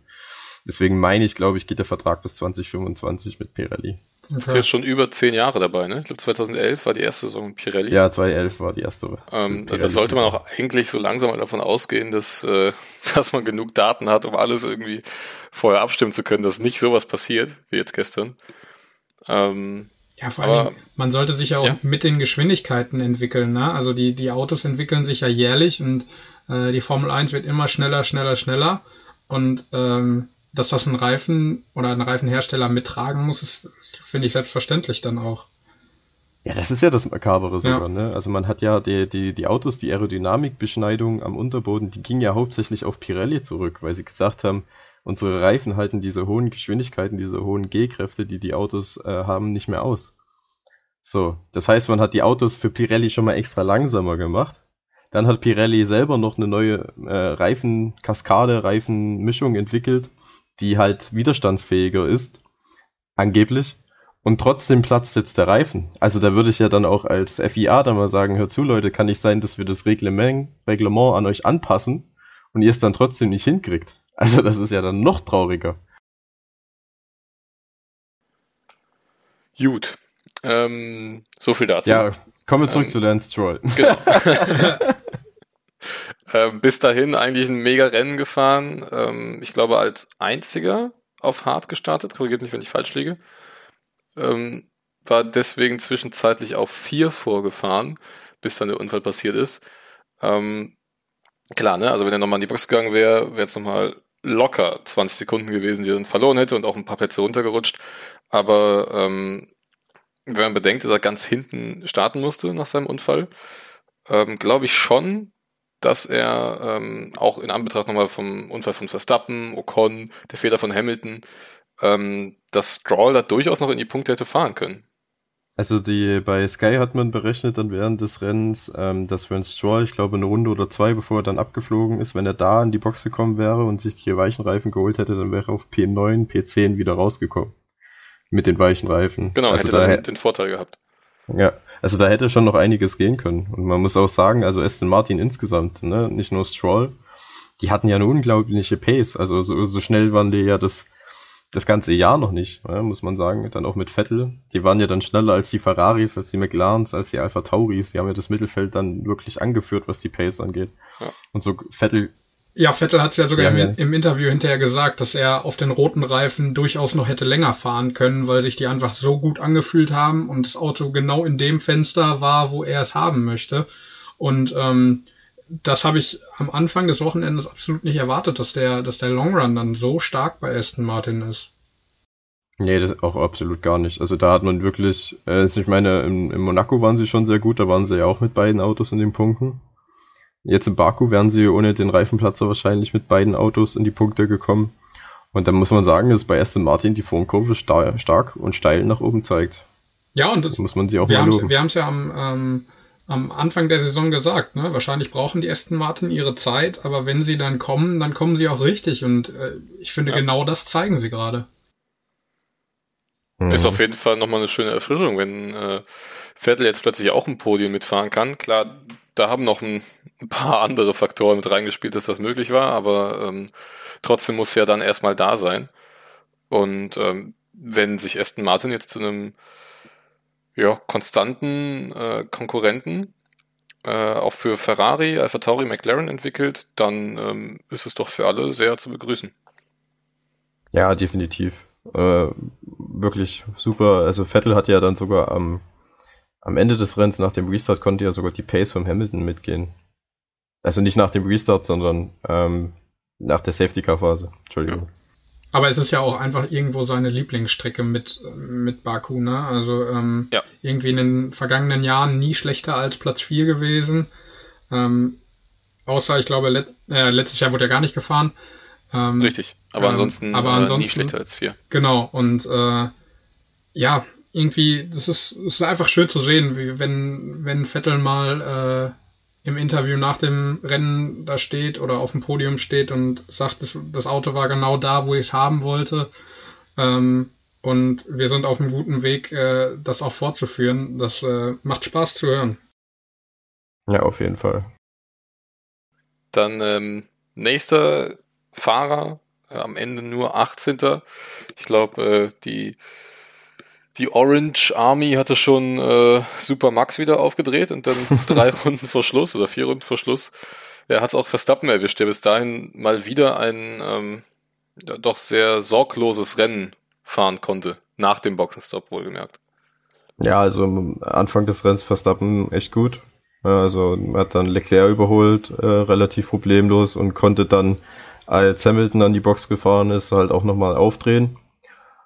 Deswegen meine ich, glaube ich, geht der Vertrag bis 2025 mit Pirelli. Okay. Ist jetzt schon über zehn Jahre dabei, ne? Ich glaube 2011 war die erste Saison Pirelli. Ja, 2011 war die erste. Ähm, da sollte man auch eigentlich so langsam mal davon ausgehen, dass, äh, (laughs) dass man genug Daten hat, um alles irgendwie vorher abstimmen zu können, dass nicht sowas passiert, wie jetzt gestern. Ähm, ja, vor allem, man sollte sich ja auch ja. mit den Geschwindigkeiten entwickeln. Ne? Also die, die Autos entwickeln sich ja jährlich und äh, die Formel 1 wird immer schneller, schneller, schneller. Und ähm, dass das ein Reifen oder ein Reifenhersteller mittragen muss, ist, finde ich selbstverständlich dann auch. Ja, das ist ja das Makabere sogar, ja. ne? Also man hat ja die, die, die Autos, die Aerodynamikbeschneidung am Unterboden, die ging ja hauptsächlich auf Pirelli zurück, weil sie gesagt haben, unsere Reifen halten diese hohen Geschwindigkeiten, diese hohen G-Kräfte, die die Autos äh, haben, nicht mehr aus. So, das heißt, man hat die Autos für Pirelli schon mal extra langsamer gemacht. Dann hat Pirelli selber noch eine neue äh, Reifenkaskade, Reifenmischung entwickelt, die halt widerstandsfähiger ist, angeblich. Und trotzdem platzt jetzt der Reifen. Also da würde ich ja dann auch als FIA dann mal sagen, hör zu Leute, kann nicht sein, dass wir das Reglement, Reglement an euch anpassen und ihr es dann trotzdem nicht hinkriegt. Also das ist ja dann noch trauriger. Gut. Ähm, so viel dazu. Ja, kommen wir zurück ähm, zu Lance Stroll. Genau. (laughs) (laughs) ähm, bis dahin eigentlich ein mega Rennen gefahren. Ähm, ich glaube, als einziger auf Hard gestartet. Korrigiert mich, wenn ich falsch liege. Ähm, war deswegen zwischenzeitlich auf vier vorgefahren, bis dann der Unfall passiert ist. Ähm, klar, ne? Also wenn er nochmal in die Box gegangen wäre, wäre es nochmal locker 20 Sekunden gewesen, die er dann verloren hätte und auch ein paar Plätze runtergerutscht. Aber ähm, wenn man bedenkt, dass er ganz hinten starten musste nach seinem Unfall, ähm, glaube ich schon, dass er ähm, auch in Anbetracht nochmal vom Unfall von Verstappen, Ocon, der Fehler von Hamilton, ähm, dass Stroll da durchaus noch in die Punkte hätte fahren können. Also die bei Sky hat man berechnet dann während des Rennens, ähm, dass wenn Stroll, ich glaube eine Runde oder zwei, bevor er dann abgeflogen ist, wenn er da in die Box gekommen wäre und sich die weichen Reifen geholt hätte, dann wäre er auf P9, P10 wieder rausgekommen. Mit den weichen Reifen. Genau, also hätte da den Vorteil gehabt. Ja, also da hätte schon noch einiges gehen können. Und man muss auch sagen, also Aston Martin insgesamt, ne, nicht nur Stroll, die hatten ja eine unglaubliche Pace. Also so, so schnell waren die ja das das ganze Jahr noch nicht, ja, muss man sagen. Dann auch mit Vettel. Die waren ja dann schneller als die Ferraris, als die McLarens, als die Alpha Tauris. Die haben ja das Mittelfeld dann wirklich angeführt, was die Pace angeht. Ja. Und so Vettel. Ja, Vettel hat es ja sogar ja, im, im, Interview hinterher gesagt, dass er auf den roten Reifen durchaus noch hätte länger fahren können, weil sich die einfach so gut angefühlt haben und das Auto genau in dem Fenster war, wo er es haben möchte. Und ähm, das habe ich am Anfang des Wochenendes absolut nicht erwartet, dass der, dass der Long Run dann so stark bei Aston Martin ist. Nee, das auch absolut gar nicht. Also da hat man wirklich, äh, ich meine, in, in Monaco waren sie schon sehr gut, da waren sie ja auch mit beiden Autos in den Punkten. Jetzt in Baku wären sie ohne den Reifenplatzer wahrscheinlich mit beiden Autos in die Punkte gekommen. Und dann muss man sagen, dass bei Aston Martin die Formkurve star stark und steil nach oben zeigt. Ja, und das, das muss man sie auch wir mal loben. Wir haben es ja am, ähm, am Anfang der Saison gesagt, ne? Wahrscheinlich brauchen die Aston Martin ihre Zeit, aber wenn sie dann kommen, dann kommen sie auch richtig. Und äh, ich finde, ja. genau das zeigen sie gerade. Mhm. Ist auf jeden Fall nochmal eine schöne Erfrischung, wenn äh, Vettel jetzt plötzlich auch ein Podium mitfahren kann. Klar, da haben noch ein, paar andere Faktoren mit reingespielt, dass das möglich war, aber ähm, trotzdem muss ja dann erstmal da sein. Und ähm, wenn sich Aston Martin jetzt zu einem ja, konstanten äh, Konkurrenten äh, auch für Ferrari, Alpha Tauri, McLaren entwickelt, dann ähm, ist es doch für alle sehr zu begrüßen. Ja, definitiv. Äh, wirklich super. Also Vettel hat ja dann sogar am, am Ende des Rennens nach dem Restart konnte ja sogar die Pace vom Hamilton mitgehen. Also nicht nach dem Restart, sondern ähm, nach der Safety Car Phase. Entschuldigung. Ja. Aber es ist ja auch einfach irgendwo seine Lieblingsstrecke mit, mit Baku, ne? Also ähm, ja. irgendwie in den vergangenen Jahren nie schlechter als Platz 4 gewesen. Ähm, außer, ich glaube, let, äh, letztes Jahr wurde er gar nicht gefahren. Ähm, Richtig, aber ähm, ansonsten, aber ansonsten nie schlechter als vier. Genau, und äh, ja, irgendwie, das ist, es ist einfach schön zu sehen, wie wenn, wenn Vettel mal äh, im Interview nach dem Rennen da steht oder auf dem Podium steht und sagt, das, das Auto war genau da, wo ich es haben wollte. Ähm, und wir sind auf einem guten Weg, äh, das auch fortzuführen. Das äh, macht Spaß zu hören. Ja, auf jeden Fall. Dann ähm, nächster Fahrer äh, am Ende nur 18. Ich glaube, äh, die die Orange Army hatte schon äh, Super Max wieder aufgedreht und dann (laughs) drei Runden vor Schluss oder vier Runden vor Schluss. Er hat es auch Verstappen erwischt, der bis dahin mal wieder ein ähm, ja, doch sehr sorgloses Rennen fahren konnte. Nach dem Boxenstopp wohlgemerkt. Ja, also am Anfang des Rennens Verstappen echt gut. Also man hat dann Leclerc überholt, äh, relativ problemlos und konnte dann, als Hamilton an die Box gefahren ist, halt auch nochmal aufdrehen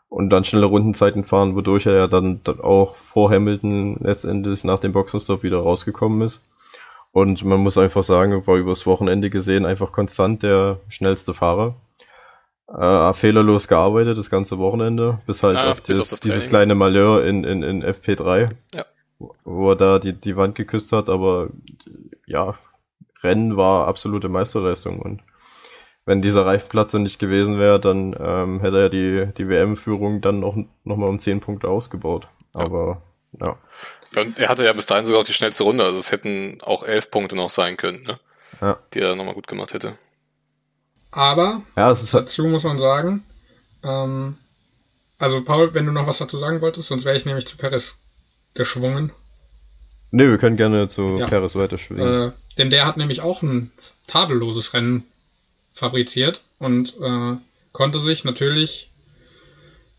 und dann schnelle Rundenzeiten fahren, wodurch er ja dann, dann auch vor Hamilton letztendlich nach dem Boxenstopp wieder rausgekommen ist. Und man muss einfach sagen, war übers Wochenende gesehen einfach konstant der schnellste Fahrer. Äh, fehlerlos gearbeitet das ganze Wochenende, bis halt ja, auf, das, auf dieses kleine Malheur in, in, in FP3, ja. wo er da die, die Wand geküsst hat, aber ja, Rennen war absolute Meisterleistung und wenn dieser Reifenplatz dann nicht gewesen wäre, dann ähm, hätte er die, die WM-Führung dann noch, noch mal um 10 Punkte ausgebaut. Aber ja. ja. Und er hatte ja bis dahin sogar auch die schnellste Runde, also es hätten auch 11 Punkte noch sein können, ne? ja. die er nochmal gut gemacht hätte. Aber ja, es ist halt dazu muss man sagen, ähm, also Paul, wenn du noch was dazu sagen wolltest, sonst wäre ich nämlich zu Perez geschwungen. Ne, wir können gerne zu ja. Perez weiter schwingen. Äh, denn der hat nämlich auch ein tadelloses Rennen fabriziert und äh, konnte sich natürlich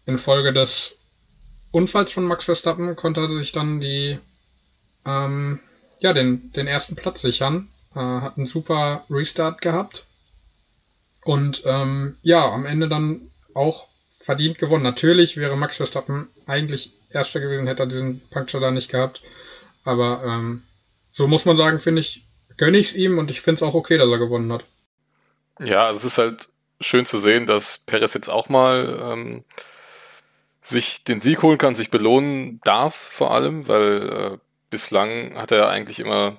infolge des Unfalls von Max Verstappen konnte sich dann die ähm, ja den, den ersten Platz sichern, äh, hat einen super Restart gehabt und ähm, ja am Ende dann auch verdient gewonnen. Natürlich wäre Max Verstappen eigentlich erster gewesen, hätte er diesen Puncture da nicht gehabt, aber ähm, so muss man sagen, finde ich, gönne ich es ihm und ich finde es auch okay, dass er gewonnen hat. Ja, also es ist halt schön zu sehen, dass Perez jetzt auch mal ähm, sich den Sieg holen kann, sich belohnen darf vor allem, weil äh, bislang hat er eigentlich immer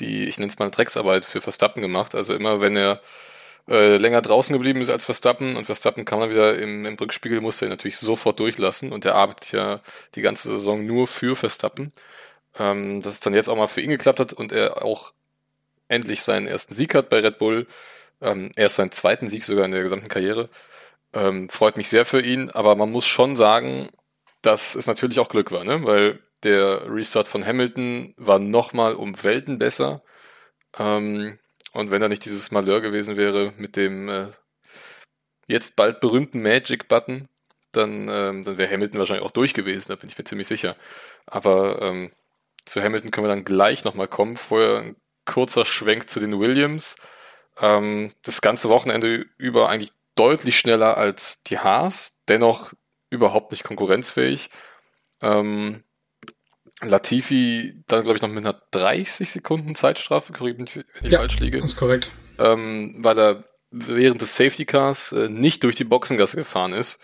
die, ich nenne es mal Drecksarbeit für Verstappen gemacht. Also immer, wenn er äh, länger draußen geblieben ist als Verstappen und Verstappen kann man wieder im, im Rückspiegel, musste er natürlich sofort durchlassen und er arbeitet ja die ganze Saison nur für Verstappen. Ähm, dass es dann jetzt auch mal für ihn geklappt hat und er auch endlich seinen ersten Sieg hat bei Red Bull, ähm, er ist sein zweiten Sieg sogar in der gesamten Karriere. Ähm, freut mich sehr für ihn, aber man muss schon sagen, dass es natürlich auch Glück war, ne? weil der Restart von Hamilton war nochmal um Welten besser. Ähm, und wenn da nicht dieses Malheur gewesen wäre mit dem äh, jetzt bald berühmten Magic-Button, dann, ähm, dann wäre Hamilton wahrscheinlich auch durch gewesen, da bin ich mir ziemlich sicher. Aber ähm, zu Hamilton können wir dann gleich nochmal kommen. Vorher ein kurzer Schwenk zu den Williams ähm, das ganze Wochenende über eigentlich deutlich schneller als die Haas, dennoch überhaupt nicht konkurrenzfähig. Ähm, Latifi dann, glaube ich, noch mit einer 30 Sekunden Zeitstrafe, wenn ich ja, falsch liege. ist korrekt. Ähm, weil er während des Safety Cars äh, nicht durch die Boxengasse gefahren ist.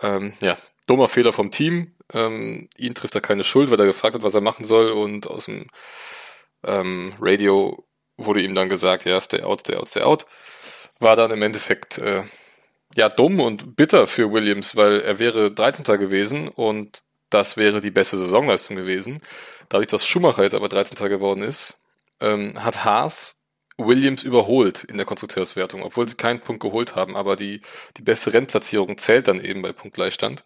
Ähm, ja, dummer Fehler vom Team. Ähm, ihn trifft er keine Schuld, weil er gefragt hat, was er machen soll und aus dem ähm, Radio wurde ihm dann gesagt, ja, stay out, stay out, stay out. War dann im Endeffekt äh, ja dumm und bitter für Williams, weil er wäre 13. gewesen und das wäre die beste Saisonleistung gewesen. Dadurch, dass Schumacher jetzt aber 13. geworden ist, ähm, hat Haas Williams überholt in der Konstrukteurswertung, obwohl sie keinen Punkt geholt haben, aber die, die beste Rennplatzierung zählt dann eben bei Punktgleichstand.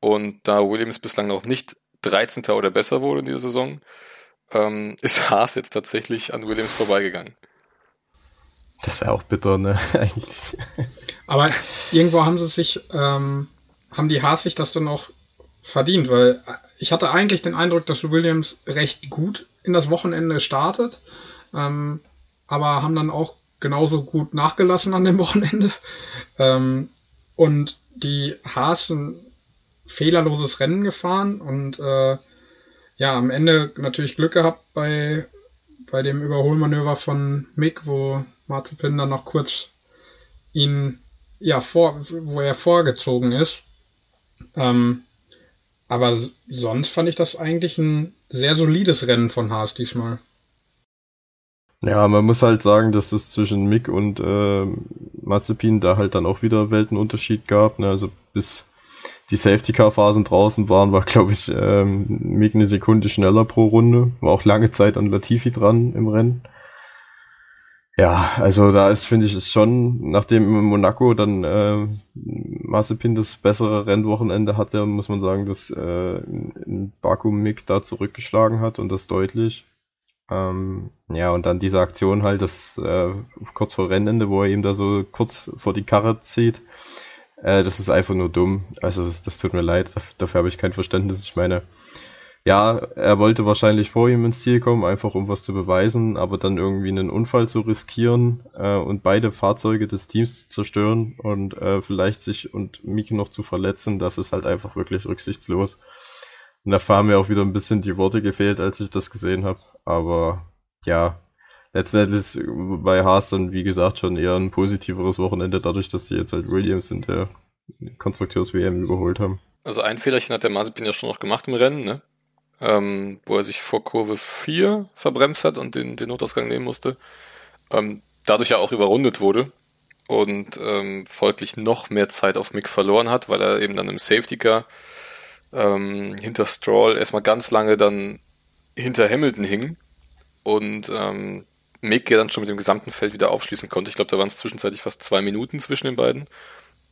Und da Williams bislang noch nicht 13. oder besser wurde in dieser Saison, ähm, (laughs) ist Haas jetzt tatsächlich an Williams vorbeigegangen. Das ist ja auch bitter, ne? (laughs) Eigentlich. Aber irgendwo haben sie sich, ähm, haben die Haas sich das dann auch verdient, weil ich hatte eigentlich den Eindruck, dass Williams recht gut in das Wochenende startet, ähm, aber haben dann auch genauso gut nachgelassen an dem (laughs) Wochenende. Ähm, und die Haas ein fehlerloses Rennen gefahren und äh, ja, am Ende natürlich Glück gehabt bei, bei dem Überholmanöver von Mick, wo Mazepin dann noch kurz ihn, ja, vor, wo er vorgezogen ist. Ähm, aber sonst fand ich das eigentlich ein sehr solides Rennen von Haas diesmal. Ja, man muss halt sagen, dass es zwischen Mick und äh, Mazepin da halt dann auch wieder Weltenunterschied gab. Ne? Also bis die Safety-Car-Phasen draußen waren, war, glaube ich, ähm, Mick eine Sekunde schneller pro Runde. War auch lange Zeit an Latifi dran im Rennen. Ja, also da ist, finde ich, es schon, nachdem Monaco dann äh, Mazepin das bessere Rennwochenende hatte, muss man sagen, dass äh, in Baku Mick da zurückgeschlagen hat und das deutlich. Ähm, ja, und dann diese Aktion halt, das äh, kurz vor Rennende, wo er ihm da so kurz vor die Karre zieht, äh, das ist einfach nur dumm. Also das, das tut mir leid, dafür habe ich kein Verständnis. Ich meine, ja, er wollte wahrscheinlich vor ihm ins Ziel kommen, einfach um was zu beweisen, aber dann irgendwie einen Unfall zu riskieren äh, und beide Fahrzeuge des Teams zu zerstören und äh, vielleicht sich und Miki noch zu verletzen, das ist halt einfach wirklich rücksichtslos. Und da haben mir auch wieder ein bisschen die Worte gefehlt, als ich das gesehen habe. Aber ja, letztendlich bei Haas dann, wie gesagt, schon eher ein positiveres Wochenende, dadurch, dass sie jetzt halt Williams in der Konstrukteurs-WM überholt haben. Also ein Fehlerchen hat der Mazepin ja schon noch gemacht im Rennen, ne? ähm, wo er sich vor Kurve 4 verbremst hat und den, den Notausgang nehmen musste. Ähm, dadurch ja auch überrundet wurde und ähm, folglich noch mehr Zeit auf Mick verloren hat, weil er eben dann im Safety Car ähm, hinter Stroll erstmal ganz lange dann hinter Hamilton hing und ähm, Mick ja dann schon mit dem gesamten Feld wieder aufschließen konnte. Ich glaube, da waren es zwischenzeitlich fast zwei Minuten zwischen den beiden.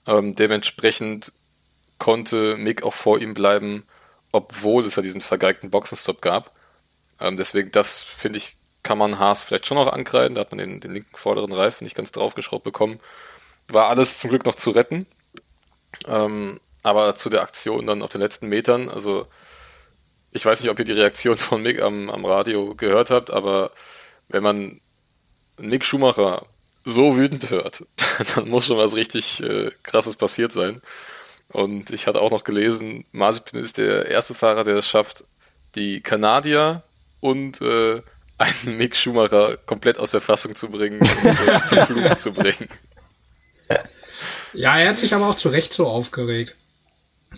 Ähm, dementsprechend konnte Mick auch vor ihm bleiben obwohl es ja diesen vergeigten Boxenstopp gab. Ähm, deswegen, das finde ich, kann man Haas vielleicht schon noch ankreiden. Da hat man den, den linken vorderen Reifen nicht ganz draufgeschraubt bekommen. War alles zum Glück noch zu retten. Ähm, aber zu der Aktion dann auf den letzten Metern, also ich weiß nicht, ob ihr die Reaktion von Mick am, am Radio gehört habt, aber wenn man Mick Schumacher so wütend hört, (laughs) dann muss schon was richtig äh, krasses passiert sein. Und ich hatte auch noch gelesen, Mazepin ist der erste Fahrer, der es schafft, die Kanadier und äh, (laughs) einen Mick Schumacher komplett aus der Fassung zu bringen und äh, (laughs) zum Fluchen zu bringen. Ja, er hat sich aber auch zu Recht so aufgeregt.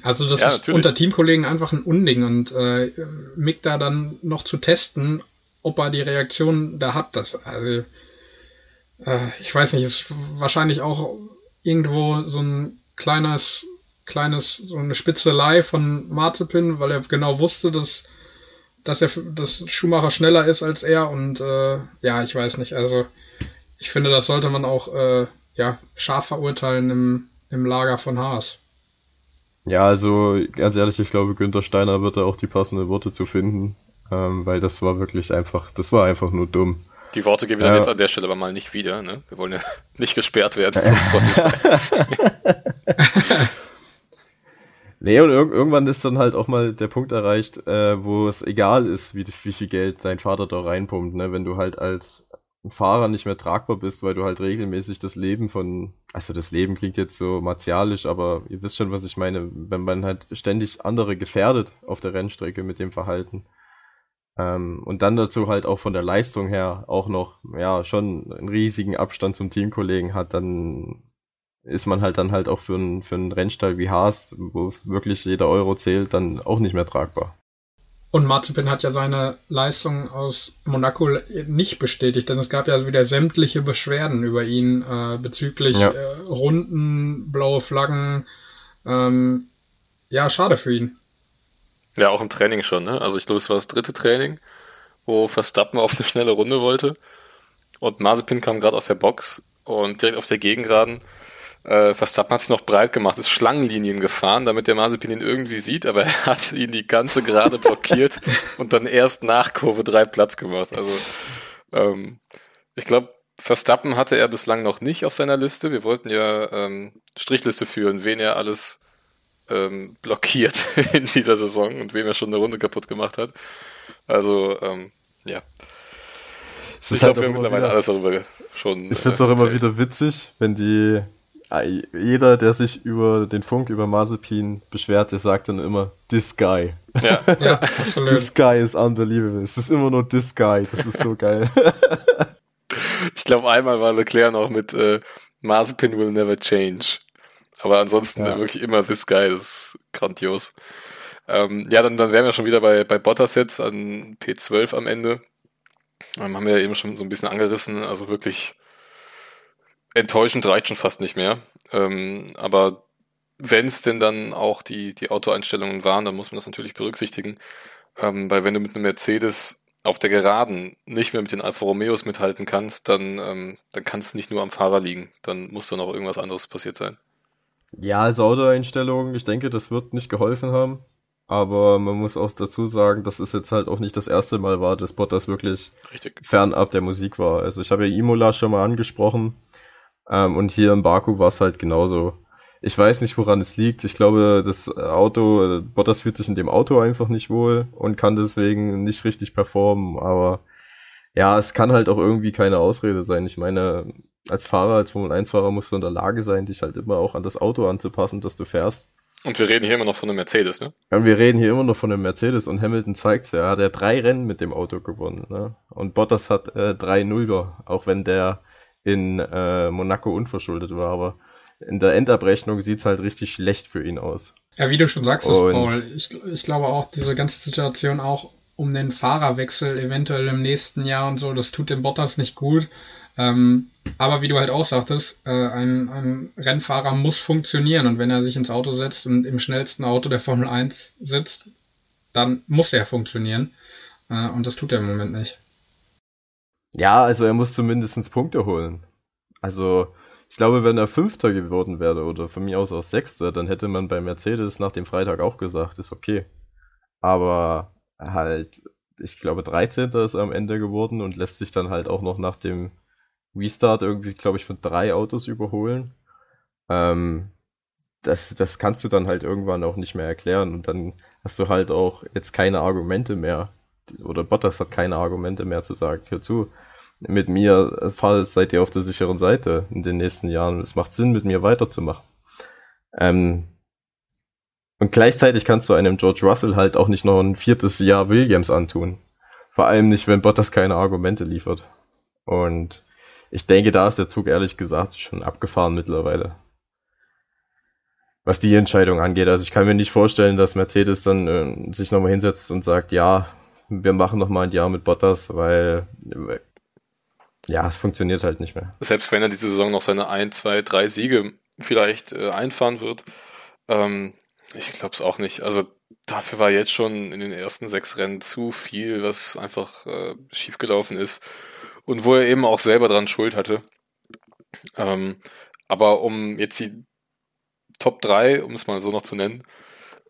Also das ja, ist natürlich. unter Teamkollegen einfach ein Unding und äh, Mick da dann noch zu testen, ob er die Reaktion da hat, das also äh, ich weiß nicht, ist wahrscheinlich auch irgendwo so ein kleines kleines, so eine Spitzelei von Martepin, weil er genau wusste, dass, dass er, dass Schumacher schneller ist als er und äh, ja, ich weiß nicht. Also ich finde, das sollte man auch äh, ja, scharf verurteilen im, im Lager von Haas. Ja, also ganz ehrlich, ich glaube, Günther Steiner wird da auch die passenden Worte zu finden, ähm, weil das war wirklich einfach, das war einfach nur dumm. Die Worte geben wir ja. dann jetzt an der Stelle aber mal nicht wieder, ne? Wir wollen ja (laughs) nicht gesperrt werden von Spotify. (laughs) Nee, und ir irgendwann ist dann halt auch mal der Punkt erreicht, äh, wo es egal ist, wie, wie viel Geld dein Vater da reinpumpt, ne? Wenn du halt als Fahrer nicht mehr tragbar bist, weil du halt regelmäßig das Leben von, also das Leben klingt jetzt so martialisch, aber ihr wisst schon, was ich meine, wenn man halt ständig andere gefährdet auf der Rennstrecke mit dem Verhalten. Ähm, und dann dazu halt auch von der Leistung her auch noch, ja, schon einen riesigen Abstand zum Teamkollegen hat, dann ist man halt dann halt auch für einen für einen Rennstall wie Haas, wo wirklich jeder Euro zählt, dann auch nicht mehr tragbar. Und Mazepin hat ja seine Leistung aus Monaco nicht bestätigt, denn es gab ja wieder sämtliche Beschwerden über ihn äh, bezüglich ja. äh, Runden, blaue Flaggen. Ähm, ja, schade für ihn. Ja, auch im Training schon, ne? Also ich glaube, es war das dritte Training, wo Verstappen auf eine schnelle Runde wollte. Und Mazepin kam gerade aus der Box und direkt auf der Gegengraden äh, Verstappen hat sich noch breit gemacht, ist Schlangenlinien gefahren, damit der Mazepin ihn irgendwie sieht, aber (laughs) er hat ihn die ganze Gerade blockiert (laughs) und dann erst nach Kurve 3 Platz gemacht. Also ähm, ich glaube, Verstappen hatte er bislang noch nicht auf seiner Liste. Wir wollten ja ähm, Strichliste führen, wen er alles ähm, blockiert (laughs) in dieser Saison und wem er schon eine Runde kaputt gemacht hat. Also, ähm, ja. Es ich halt glaube, wir haben mittlerweile wieder, alles darüber schon. Ich finde es äh, auch immer wieder witzig, wenn die jeder, der sich über den Funk über Mazepin beschwert, der sagt dann immer, this guy. Ja, (laughs) ja absolut. This guy is unbelievable. Es ist immer nur this guy. Das ist so geil. (laughs) ich glaube, einmal war Leclerc noch mit äh, Mazepin will never change. Aber ansonsten ja. wirklich immer this guy. Das ist grandios. Ähm, ja, dann, dann wären wir schon wieder bei, bei Bottas jetzt an P12 am Ende. Ähm, haben wir ja eben schon so ein bisschen angerissen. Also wirklich enttäuschend reicht schon fast nicht mehr. Ähm, aber wenn es denn dann auch die, die Autoeinstellungen waren, dann muss man das natürlich berücksichtigen. Ähm, weil wenn du mit einem Mercedes auf der Geraden nicht mehr mit den Alfa Romeos mithalten kannst, dann, ähm, dann kann es nicht nur am Fahrer liegen. Dann muss da noch irgendwas anderes passiert sein. Ja, als Autoeinstellung, ich denke, das wird nicht geholfen haben. Aber man muss auch dazu sagen, dass es jetzt halt auch nicht das erste Mal war, dass Bottas wirklich Richtig. fernab der Musik war. Also ich habe ja Imola schon mal angesprochen. Ähm, und hier in Baku war es halt genauso. Ich weiß nicht, woran es liegt. Ich glaube, das Auto, Bottas fühlt sich in dem Auto einfach nicht wohl und kann deswegen nicht richtig performen. Aber ja, es kann halt auch irgendwie keine Ausrede sein. Ich meine, als Fahrer, als Formel-1-Fahrer musst du in der Lage sein, dich halt immer auch an das Auto anzupassen, das du fährst. Und wir reden hier immer noch von einem Mercedes, ne? Ja, wir reden hier immer noch von einem Mercedes und Hamilton zeigt's ja. Er hat ja drei Rennen mit dem Auto gewonnen, ne? Und Bottas hat äh, drei Nulber, auch wenn der in äh, Monaco unverschuldet war, aber in der Endabrechnung sieht's halt richtig schlecht für ihn aus. Ja, wie du schon sagst, Paul, ich, ich glaube auch, diese ganze Situation auch um den Fahrerwechsel eventuell im nächsten Jahr und so, das tut dem Bottas nicht gut. Ähm, aber wie du halt auch sagtest, äh, ein, ein Rennfahrer muss funktionieren und wenn er sich ins Auto setzt und im schnellsten Auto der Formel 1 sitzt, dann muss er funktionieren. Äh, und das tut er im Moment nicht. Ja, also er muss zumindest Punkte holen. Also ich glaube, wenn er Fünfter geworden wäre oder von mir aus auch Sechster, dann hätte man bei Mercedes nach dem Freitag auch gesagt, ist okay. Aber halt, ich glaube, 13. ist er am Ende geworden und lässt sich dann halt auch noch nach dem Restart irgendwie, glaube ich, von drei Autos überholen. Ähm, das, das kannst du dann halt irgendwann auch nicht mehr erklären und dann hast du halt auch jetzt keine Argumente mehr. Oder Bottas hat keine Argumente mehr zu sagen, hör zu, mit mir fahr, seid ihr auf der sicheren Seite in den nächsten Jahren. Es macht Sinn, mit mir weiterzumachen. Ähm, und gleichzeitig kannst du einem George Russell halt auch nicht noch ein viertes Jahr Williams antun. Vor allem nicht, wenn Bottas keine Argumente liefert. Und ich denke, da ist der Zug ehrlich gesagt schon abgefahren mittlerweile. Was die Entscheidung angeht. Also ich kann mir nicht vorstellen, dass Mercedes dann äh, sich nochmal hinsetzt und sagt, ja, wir machen noch mal ein Jahr mit Bottas, weil ja, es funktioniert halt nicht mehr. Selbst wenn er diese Saison noch seine ein, zwei, drei Siege vielleicht äh, einfahren wird, ähm, ich glaube es auch nicht. Also dafür war jetzt schon in den ersten sechs Rennen zu viel, was einfach äh, schiefgelaufen ist und wo er eben auch selber dran Schuld hatte. Ähm, aber um jetzt die Top 3, um es mal so noch zu nennen,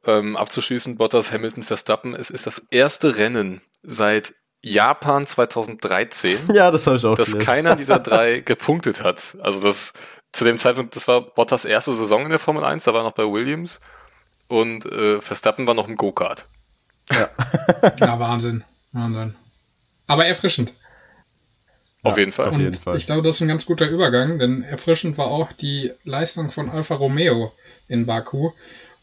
ähm, abzuschließen, Bottas, Hamilton, Verstappen, es ist das erste Rennen seit Japan 2013. Ja, das habe ich auch. Dass gelesen. keiner dieser drei (laughs) gepunktet hat. Also das zu dem Zeitpunkt, das war Bottas erste Saison in der Formel 1, da war noch bei Williams und äh, Verstappen war noch im Go-Kart. Ja. ja, Wahnsinn. Wahnsinn. Aber erfrischend. Auf ja, jeden Fall. Auf jeden Fall. Ich glaube, das ist ein ganz guter Übergang, denn erfrischend war auch die Leistung von Alfa Romeo in Baku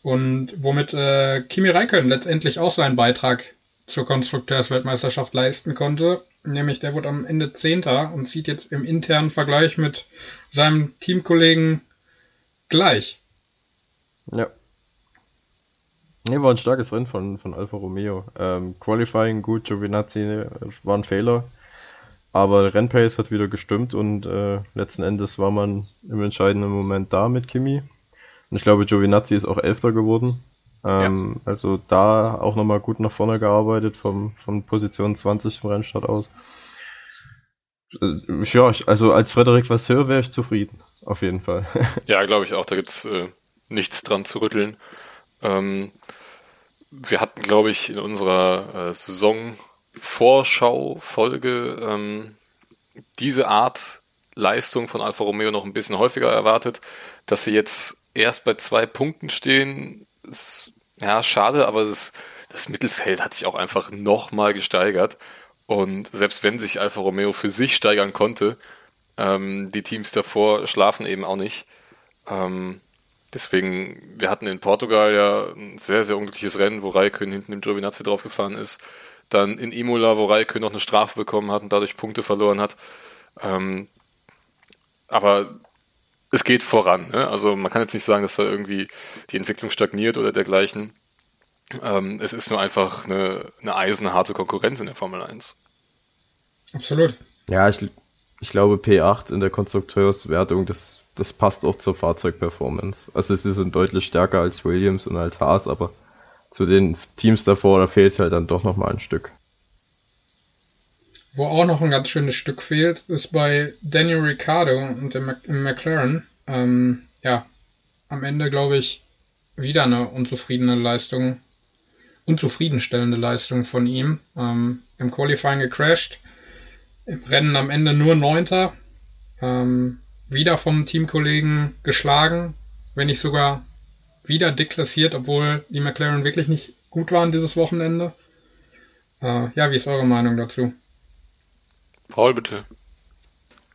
und womit äh, Kimi Räikkönen letztendlich auch seinen Beitrag zur Konstrukteursweltmeisterschaft leisten konnte. Nämlich der wurde am Ende Zehnter und zieht jetzt im internen Vergleich mit seinem Teamkollegen gleich. Ja. Nee, war ein starkes Rennen von, von Alfa Romeo. Ähm, Qualifying gut, Giovinazzi äh, war ein Fehler. Aber Rennpace hat wieder gestimmt und äh, letzten Endes war man im entscheidenden Moment da mit Kimi. Und ich glaube, Giovinazzi ist auch Elfter geworden. Ähm, ja. Also da auch nochmal gut nach vorne gearbeitet vom, von Position 20 im Rennstart aus. Äh, ja, also als Frederik Vasseur wäre ich zufrieden, auf jeden Fall. (laughs) ja, glaube ich auch, da gibt's äh, nichts dran zu rütteln. Ähm, wir hatten, glaube ich, in unserer äh, Saison-Vorschau-Folge ähm, diese Art Leistung von Alfa Romeo noch ein bisschen häufiger erwartet. Dass sie jetzt erst bei zwei Punkten stehen, ist ja, schade, aber das, das Mittelfeld hat sich auch einfach nochmal gesteigert. Und selbst wenn sich Alfa Romeo für sich steigern konnte, ähm, die Teams davor schlafen eben auch nicht. Ähm, deswegen, wir hatten in Portugal ja ein sehr, sehr unglückliches Rennen, wo Raikön hinten im Giovinazzi draufgefahren ist. Dann in Imola, wo Raikön noch eine Strafe bekommen hat und dadurch Punkte verloren hat. Ähm, aber es geht voran. Ne? Also man kann jetzt nicht sagen, dass da irgendwie die Entwicklung stagniert oder dergleichen. Ähm, es ist nur einfach eine, eine eisenharte Konkurrenz in der Formel 1. Absolut. Ja, ich, ich glaube P8 in der Konstrukteurswertung, das, das passt auch zur Fahrzeugperformance. Also sie sind deutlich stärker als Williams und als Haas, aber zu den Teams davor, da fehlt halt dann doch nochmal ein Stück. wo auch noch ein ganz schönes Stück fehlt, ist bei Daniel Ricciardo und dem McLaren. Ähm, ja, am Ende glaube ich wieder eine unzufriedene Leistung, unzufriedenstellende Leistung von ihm. Ähm, Im Qualifying gecrashed, im Rennen am Ende nur Neunter, ähm, wieder vom Teamkollegen geschlagen, wenn nicht sogar wieder deklassiert, obwohl die McLaren wirklich nicht gut waren dieses Wochenende. Äh, ja, wie ist eure Meinung dazu? Paul, bitte.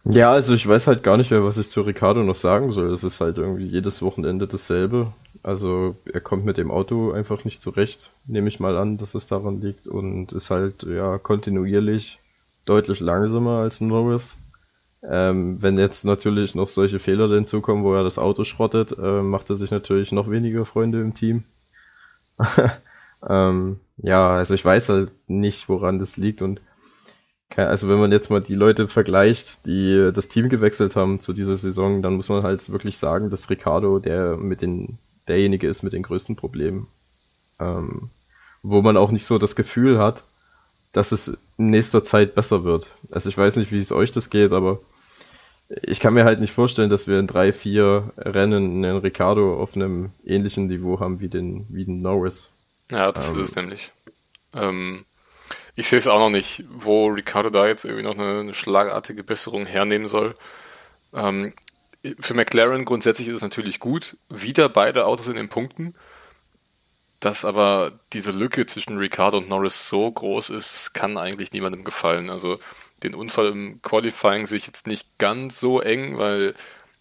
Ja, also ich weiß halt gar nicht mehr, was ich zu Ricardo noch sagen soll. Es ist halt irgendwie jedes Wochenende dasselbe. Also er kommt mit dem Auto einfach nicht zurecht, nehme ich mal an, dass es daran liegt und ist halt ja kontinuierlich deutlich langsamer als Norris. Ähm, wenn jetzt natürlich noch solche Fehler hinzukommen, wo er das Auto schrottet, äh, macht er sich natürlich noch weniger Freunde im Team. (laughs) ähm, ja, also ich weiß halt nicht, woran das liegt und also wenn man jetzt mal die Leute vergleicht, die das Team gewechselt haben zu dieser Saison, dann muss man halt wirklich sagen, dass Ricardo der mit den derjenige ist mit den größten Problemen. Ähm, wo man auch nicht so das Gefühl hat, dass es in nächster Zeit besser wird. Also ich weiß nicht, wie es euch das geht, aber ich kann mir halt nicht vorstellen, dass wir in drei, vier Rennen einen Ricardo auf einem ähnlichen Niveau haben wie den, wie den Norris. Ja, das ähm, ist es nämlich. Ähm, ich sehe es auch noch nicht, wo Ricardo da jetzt irgendwie noch eine, eine schlagartige Besserung hernehmen soll. Ähm, für McLaren grundsätzlich ist es natürlich gut. Wieder beide Autos in den Punkten. Dass aber diese Lücke zwischen Ricardo und Norris so groß ist, kann eigentlich niemandem gefallen. Also den Unfall im Qualifying sehe ich jetzt nicht ganz so eng, weil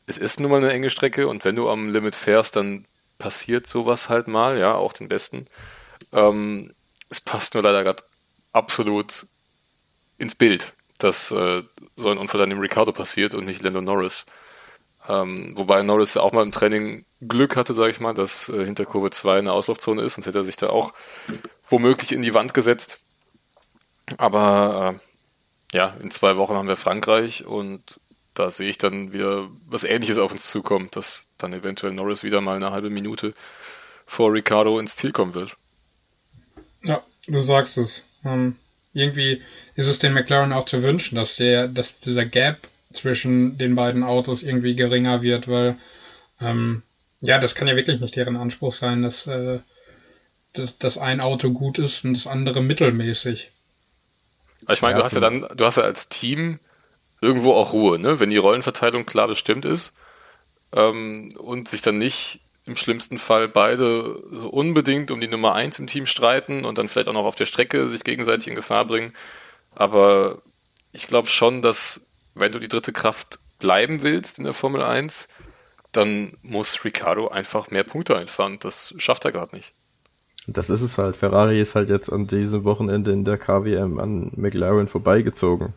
es ist nun mal eine enge Strecke und wenn du am Limit fährst, dann passiert sowas halt mal, ja, auch den Besten. Ähm, es passt nur leider gerade absolut ins Bild, dass äh, so ein Unfall dann dem Ricardo passiert und nicht Lando Norris. Ähm, wobei Norris auch mal im Training Glück hatte, sage ich mal, dass äh, hinter Kurve 2 eine Auslaufzone ist, sonst hätte er sich da auch womöglich in die Wand gesetzt. Aber äh, ja, in zwei Wochen haben wir Frankreich und da sehe ich dann wieder was ähnliches auf uns zukommt, dass dann eventuell Norris wieder mal eine halbe Minute vor Ricardo ins Ziel kommen wird. Ja, du sagst es. Ähm, irgendwie ist es den McLaren auch zu wünschen, dass der, dass dieser Gap zwischen den beiden Autos irgendwie geringer wird, weil ähm, ja, das kann ja wirklich nicht deren Anspruch sein, dass, äh, dass, dass ein Auto gut ist und das andere mittelmäßig. Ich meine, ja, du hast ja dann, du hast ja als Team irgendwo auch Ruhe, ne? Wenn die Rollenverteilung klar bestimmt ist ähm, und sich dann nicht im schlimmsten Fall beide unbedingt um die Nummer 1 im Team streiten und dann vielleicht auch noch auf der Strecke sich gegenseitig in Gefahr bringen. Aber ich glaube schon, dass wenn du die dritte Kraft bleiben willst in der Formel 1, dann muss Ricardo einfach mehr Punkte einfahren. Das schafft er gerade nicht. Das ist es halt. Ferrari ist halt jetzt an diesem Wochenende in der KWM an McLaren vorbeigezogen.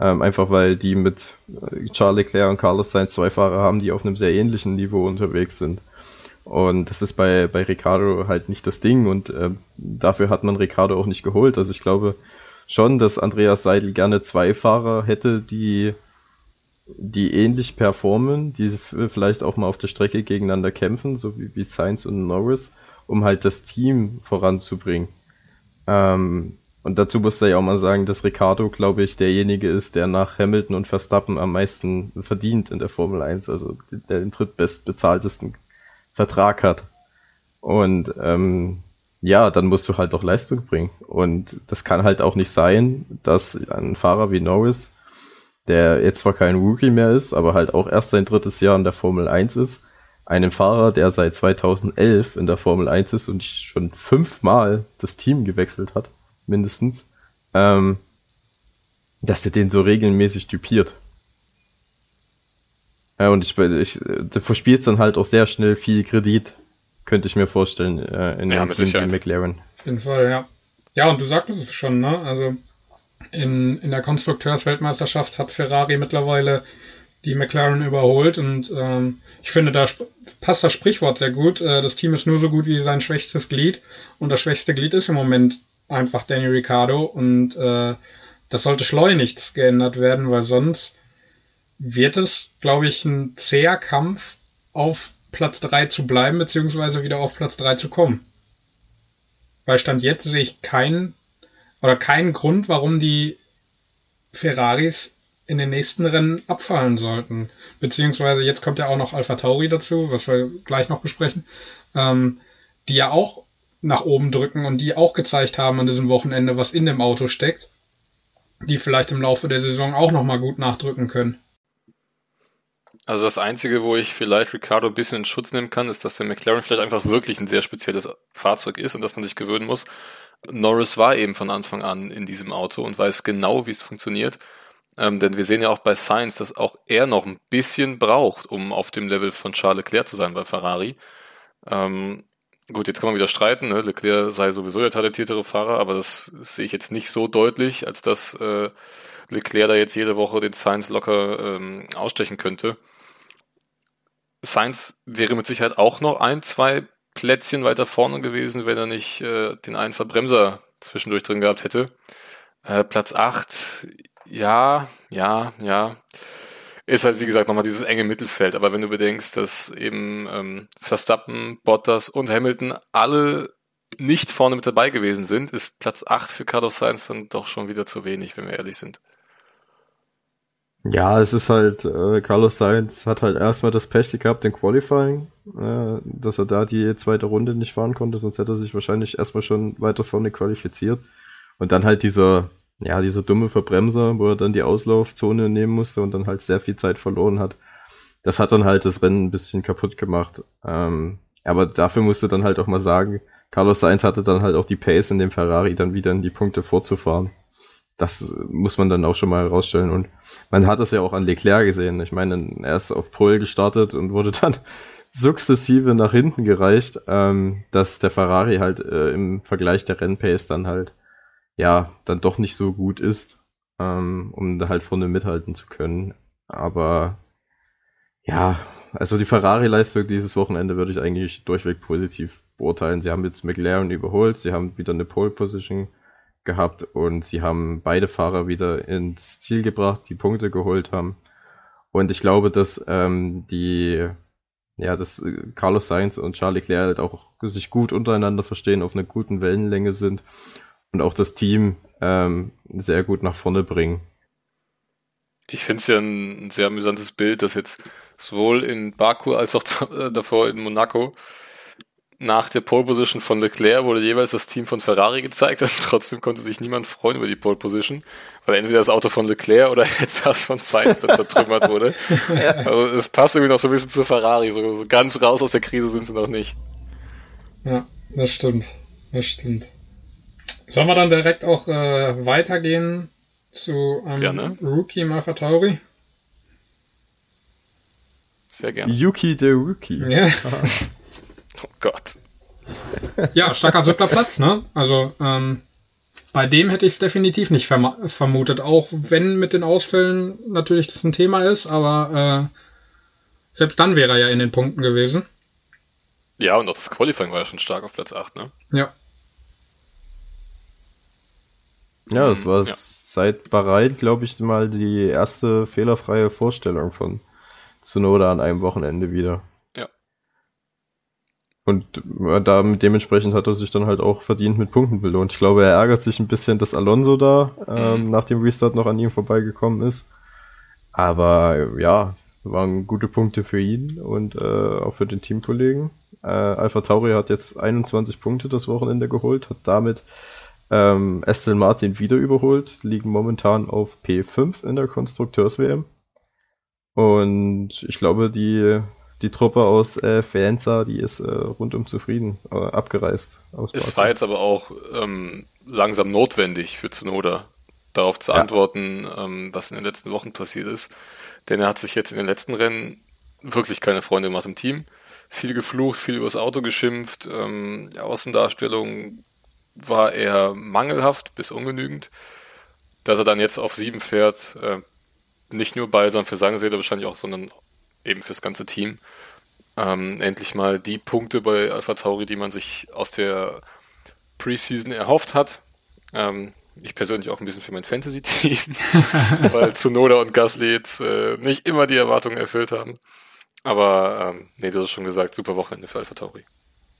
Ähm, einfach weil die mit äh, Charles Leclerc und Carlos Sainz zwei Fahrer haben, die auf einem sehr ähnlichen Niveau unterwegs sind. Und das ist bei, bei Ricardo halt nicht das Ding und äh, dafür hat man Ricardo auch nicht geholt. Also ich glaube, schon, dass Andreas Seidel gerne zwei Fahrer hätte, die, die ähnlich performen, die vielleicht auch mal auf der Strecke gegeneinander kämpfen, so wie, wie Sainz und Norris, um halt das Team voranzubringen. Ähm, und dazu muss er ja auch mal sagen, dass Ricardo, glaube ich, derjenige ist, der nach Hamilton und Verstappen am meisten verdient in der Formel 1, also der den drittbestbezahltesten Vertrag hat. Und ähm, ja, dann musst du halt auch Leistung bringen. Und das kann halt auch nicht sein, dass ein Fahrer wie Norris, der jetzt zwar kein Rookie mehr ist, aber halt auch erst sein drittes Jahr in der Formel 1 ist, einem Fahrer, der seit 2011 in der Formel 1 ist und schon fünfmal das Team gewechselt hat, mindestens, ähm, dass der den so regelmäßig typiert. Ja, und ich, ich du verspielst dann halt auch sehr schnell viel Kredit könnte ich mir vorstellen, äh, in ja, einem Team wie McLaren. Auf jeden Fall, ja. Ja, und du sagtest es schon, ne? Also in, in der Konstrukteursweltmeisterschaft hat Ferrari mittlerweile die McLaren überholt und ähm, ich finde, da passt das Sprichwort sehr gut. Äh, das Team ist nur so gut wie sein schwächstes Glied und das schwächste Glied ist im Moment einfach Daniel Ricciardo und äh, das sollte schleunigst geändert werden, weil sonst wird es, glaube ich, ein zäher Kampf auf Platz 3 zu bleiben, beziehungsweise wieder auf Platz 3 zu kommen. Weil Stand jetzt sehe ich keinen oder keinen Grund, warum die Ferraris in den nächsten Rennen abfallen sollten. Beziehungsweise jetzt kommt ja auch noch Alpha Tauri dazu, was wir gleich noch besprechen, ähm, die ja auch nach oben drücken und die auch gezeigt haben an diesem Wochenende, was in dem Auto steckt, die vielleicht im Laufe der Saison auch nochmal gut nachdrücken können. Also das Einzige, wo ich vielleicht Ricardo ein bisschen in Schutz nehmen kann, ist, dass der McLaren vielleicht einfach wirklich ein sehr spezielles Fahrzeug ist und dass man sich gewöhnen muss. Norris war eben von Anfang an in diesem Auto und weiß genau, wie es funktioniert. Ähm, denn wir sehen ja auch bei Sainz, dass auch er noch ein bisschen braucht, um auf dem Level von Charles Leclerc zu sein bei Ferrari. Ähm, gut, jetzt kann man wieder streiten, ne? Leclerc sei sowieso der talentiertere Fahrer, aber das sehe ich jetzt nicht so deutlich, als dass äh, Leclerc da jetzt jede Woche den Sainz locker ähm, ausstechen könnte. Sainz wäre mit Sicherheit auch noch ein, zwei Plätzchen weiter vorne gewesen, wenn er nicht äh, den einen Verbremser zwischendurch drin gehabt hätte. Äh, Platz 8, ja, ja, ja. Ist halt, wie gesagt, nochmal dieses enge Mittelfeld. Aber wenn du bedenkst, dass eben ähm, Verstappen, Bottas und Hamilton alle nicht vorne mit dabei gewesen sind, ist Platz 8 für Carlos Sainz dann doch schon wieder zu wenig, wenn wir ehrlich sind. Ja, es ist halt, äh, Carlos Sainz hat halt erstmal das Pech gehabt im Qualifying, äh, dass er da die zweite Runde nicht fahren konnte, sonst hätte er sich wahrscheinlich erstmal schon weiter vorne qualifiziert. Und dann halt dieser ja, dieser dumme Verbremser, wo er dann die Auslaufzone nehmen musste und dann halt sehr viel Zeit verloren hat. Das hat dann halt das Rennen ein bisschen kaputt gemacht. Ähm, aber dafür musste dann halt auch mal sagen, Carlos Sainz hatte dann halt auch die Pace in dem Ferrari dann wieder in die Punkte vorzufahren. Das muss man dann auch schon mal herausstellen. Und man hat das ja auch an Leclerc gesehen. Ich meine, er ist auf Pole gestartet und wurde dann (laughs) sukzessive nach hinten gereicht, ähm, dass der Ferrari halt äh, im Vergleich der Rennpace dann halt ja, dann doch nicht so gut ist, ähm, um da halt vorne mithalten zu können. Aber ja, also die Ferrari-Leistung dieses Wochenende würde ich eigentlich durchweg positiv beurteilen. Sie haben jetzt McLaren überholt, sie haben wieder eine Pole-Position gehabt und sie haben beide Fahrer wieder ins Ziel gebracht, die Punkte geholt haben. Und ich glaube, dass ähm, die, ja, dass Carlos Sainz und Charlie Leclerc halt auch sich gut untereinander verstehen, auf einer guten Wellenlänge sind und auch das Team ähm, sehr gut nach vorne bringen. Ich finde es ja ein, sehr amüsantes Bild, dass jetzt sowohl in Baku als auch (laughs) äh, davor in Monaco nach der Pole Position von Leclerc wurde jeweils das Team von Ferrari gezeigt (laughs) und trotzdem konnte sich niemand freuen über die Pole Position, weil entweder das Auto von Leclerc oder (laughs) jetzt das von Sainz dann zertrümmert wurde. Also es passt irgendwie noch so ein bisschen zu Ferrari, so, so ganz raus aus der Krise sind sie noch nicht. Ja, das stimmt. Das stimmt. Sollen wir dann direkt auch äh, weitergehen zu einem gerne. Rookie Malfa Tauri? Sehr gerne. Yuki der Rookie. Ja. (laughs) oh Gott. Ja, starker siebter Platz, ne? Also, ähm, bei dem hätte ich es definitiv nicht verm vermutet, auch wenn mit den Ausfällen natürlich das ein Thema ist, aber äh, selbst dann wäre er ja in den Punkten gewesen. Ja, und auch das Qualifying war ja schon stark auf Platz 8, ne? Ja. Ja, das war ja. seit Bahrain, glaube ich, mal die erste fehlerfreie Vorstellung von Tsunoda an einem Wochenende wieder. Ja. Und äh, da dementsprechend hat er sich dann halt auch verdient mit Punkten belohnt. Ich glaube, er ärgert sich ein bisschen, dass Alonso da ähm, mhm. nach dem Restart noch an ihm vorbeigekommen ist. Aber ja, waren gute Punkte für ihn und äh, auch für den Teamkollegen. Äh, Alpha Tauri hat jetzt 21 Punkte das Wochenende geholt, hat damit ähm, Aston Martin wieder überholt, liegen momentan auf P5 in der Konstrukteurs-WM. Und ich glaube, die, die Truppe aus äh, Faenza, die ist äh, rundum zufrieden, äh, abgereist. Aus es war jetzt aber auch ähm, langsam notwendig für Zunoda, darauf zu ja. antworten, ähm, was in den letzten Wochen passiert ist. Denn er hat sich jetzt in den letzten Rennen wirklich keine Freunde gemacht im Team. Viel geflucht, viel übers Auto geschimpft, ähm, Außendarstellung war er mangelhaft bis ungenügend. Dass er dann jetzt auf sieben fährt, äh, nicht nur bei, sondern für seine Seele wahrscheinlich auch, sondern eben fürs ganze Team. Ähm, endlich mal die Punkte bei Alpha Tauri, die man sich aus der Preseason erhofft hat. Ähm, ich persönlich auch ein bisschen für mein Fantasy-Team, (laughs) weil Tsunoda und Gasly jetzt äh, nicht immer die Erwartungen erfüllt haben. Aber ähm, nee, du hast schon gesagt, super Wochenende für Alpha Tauri.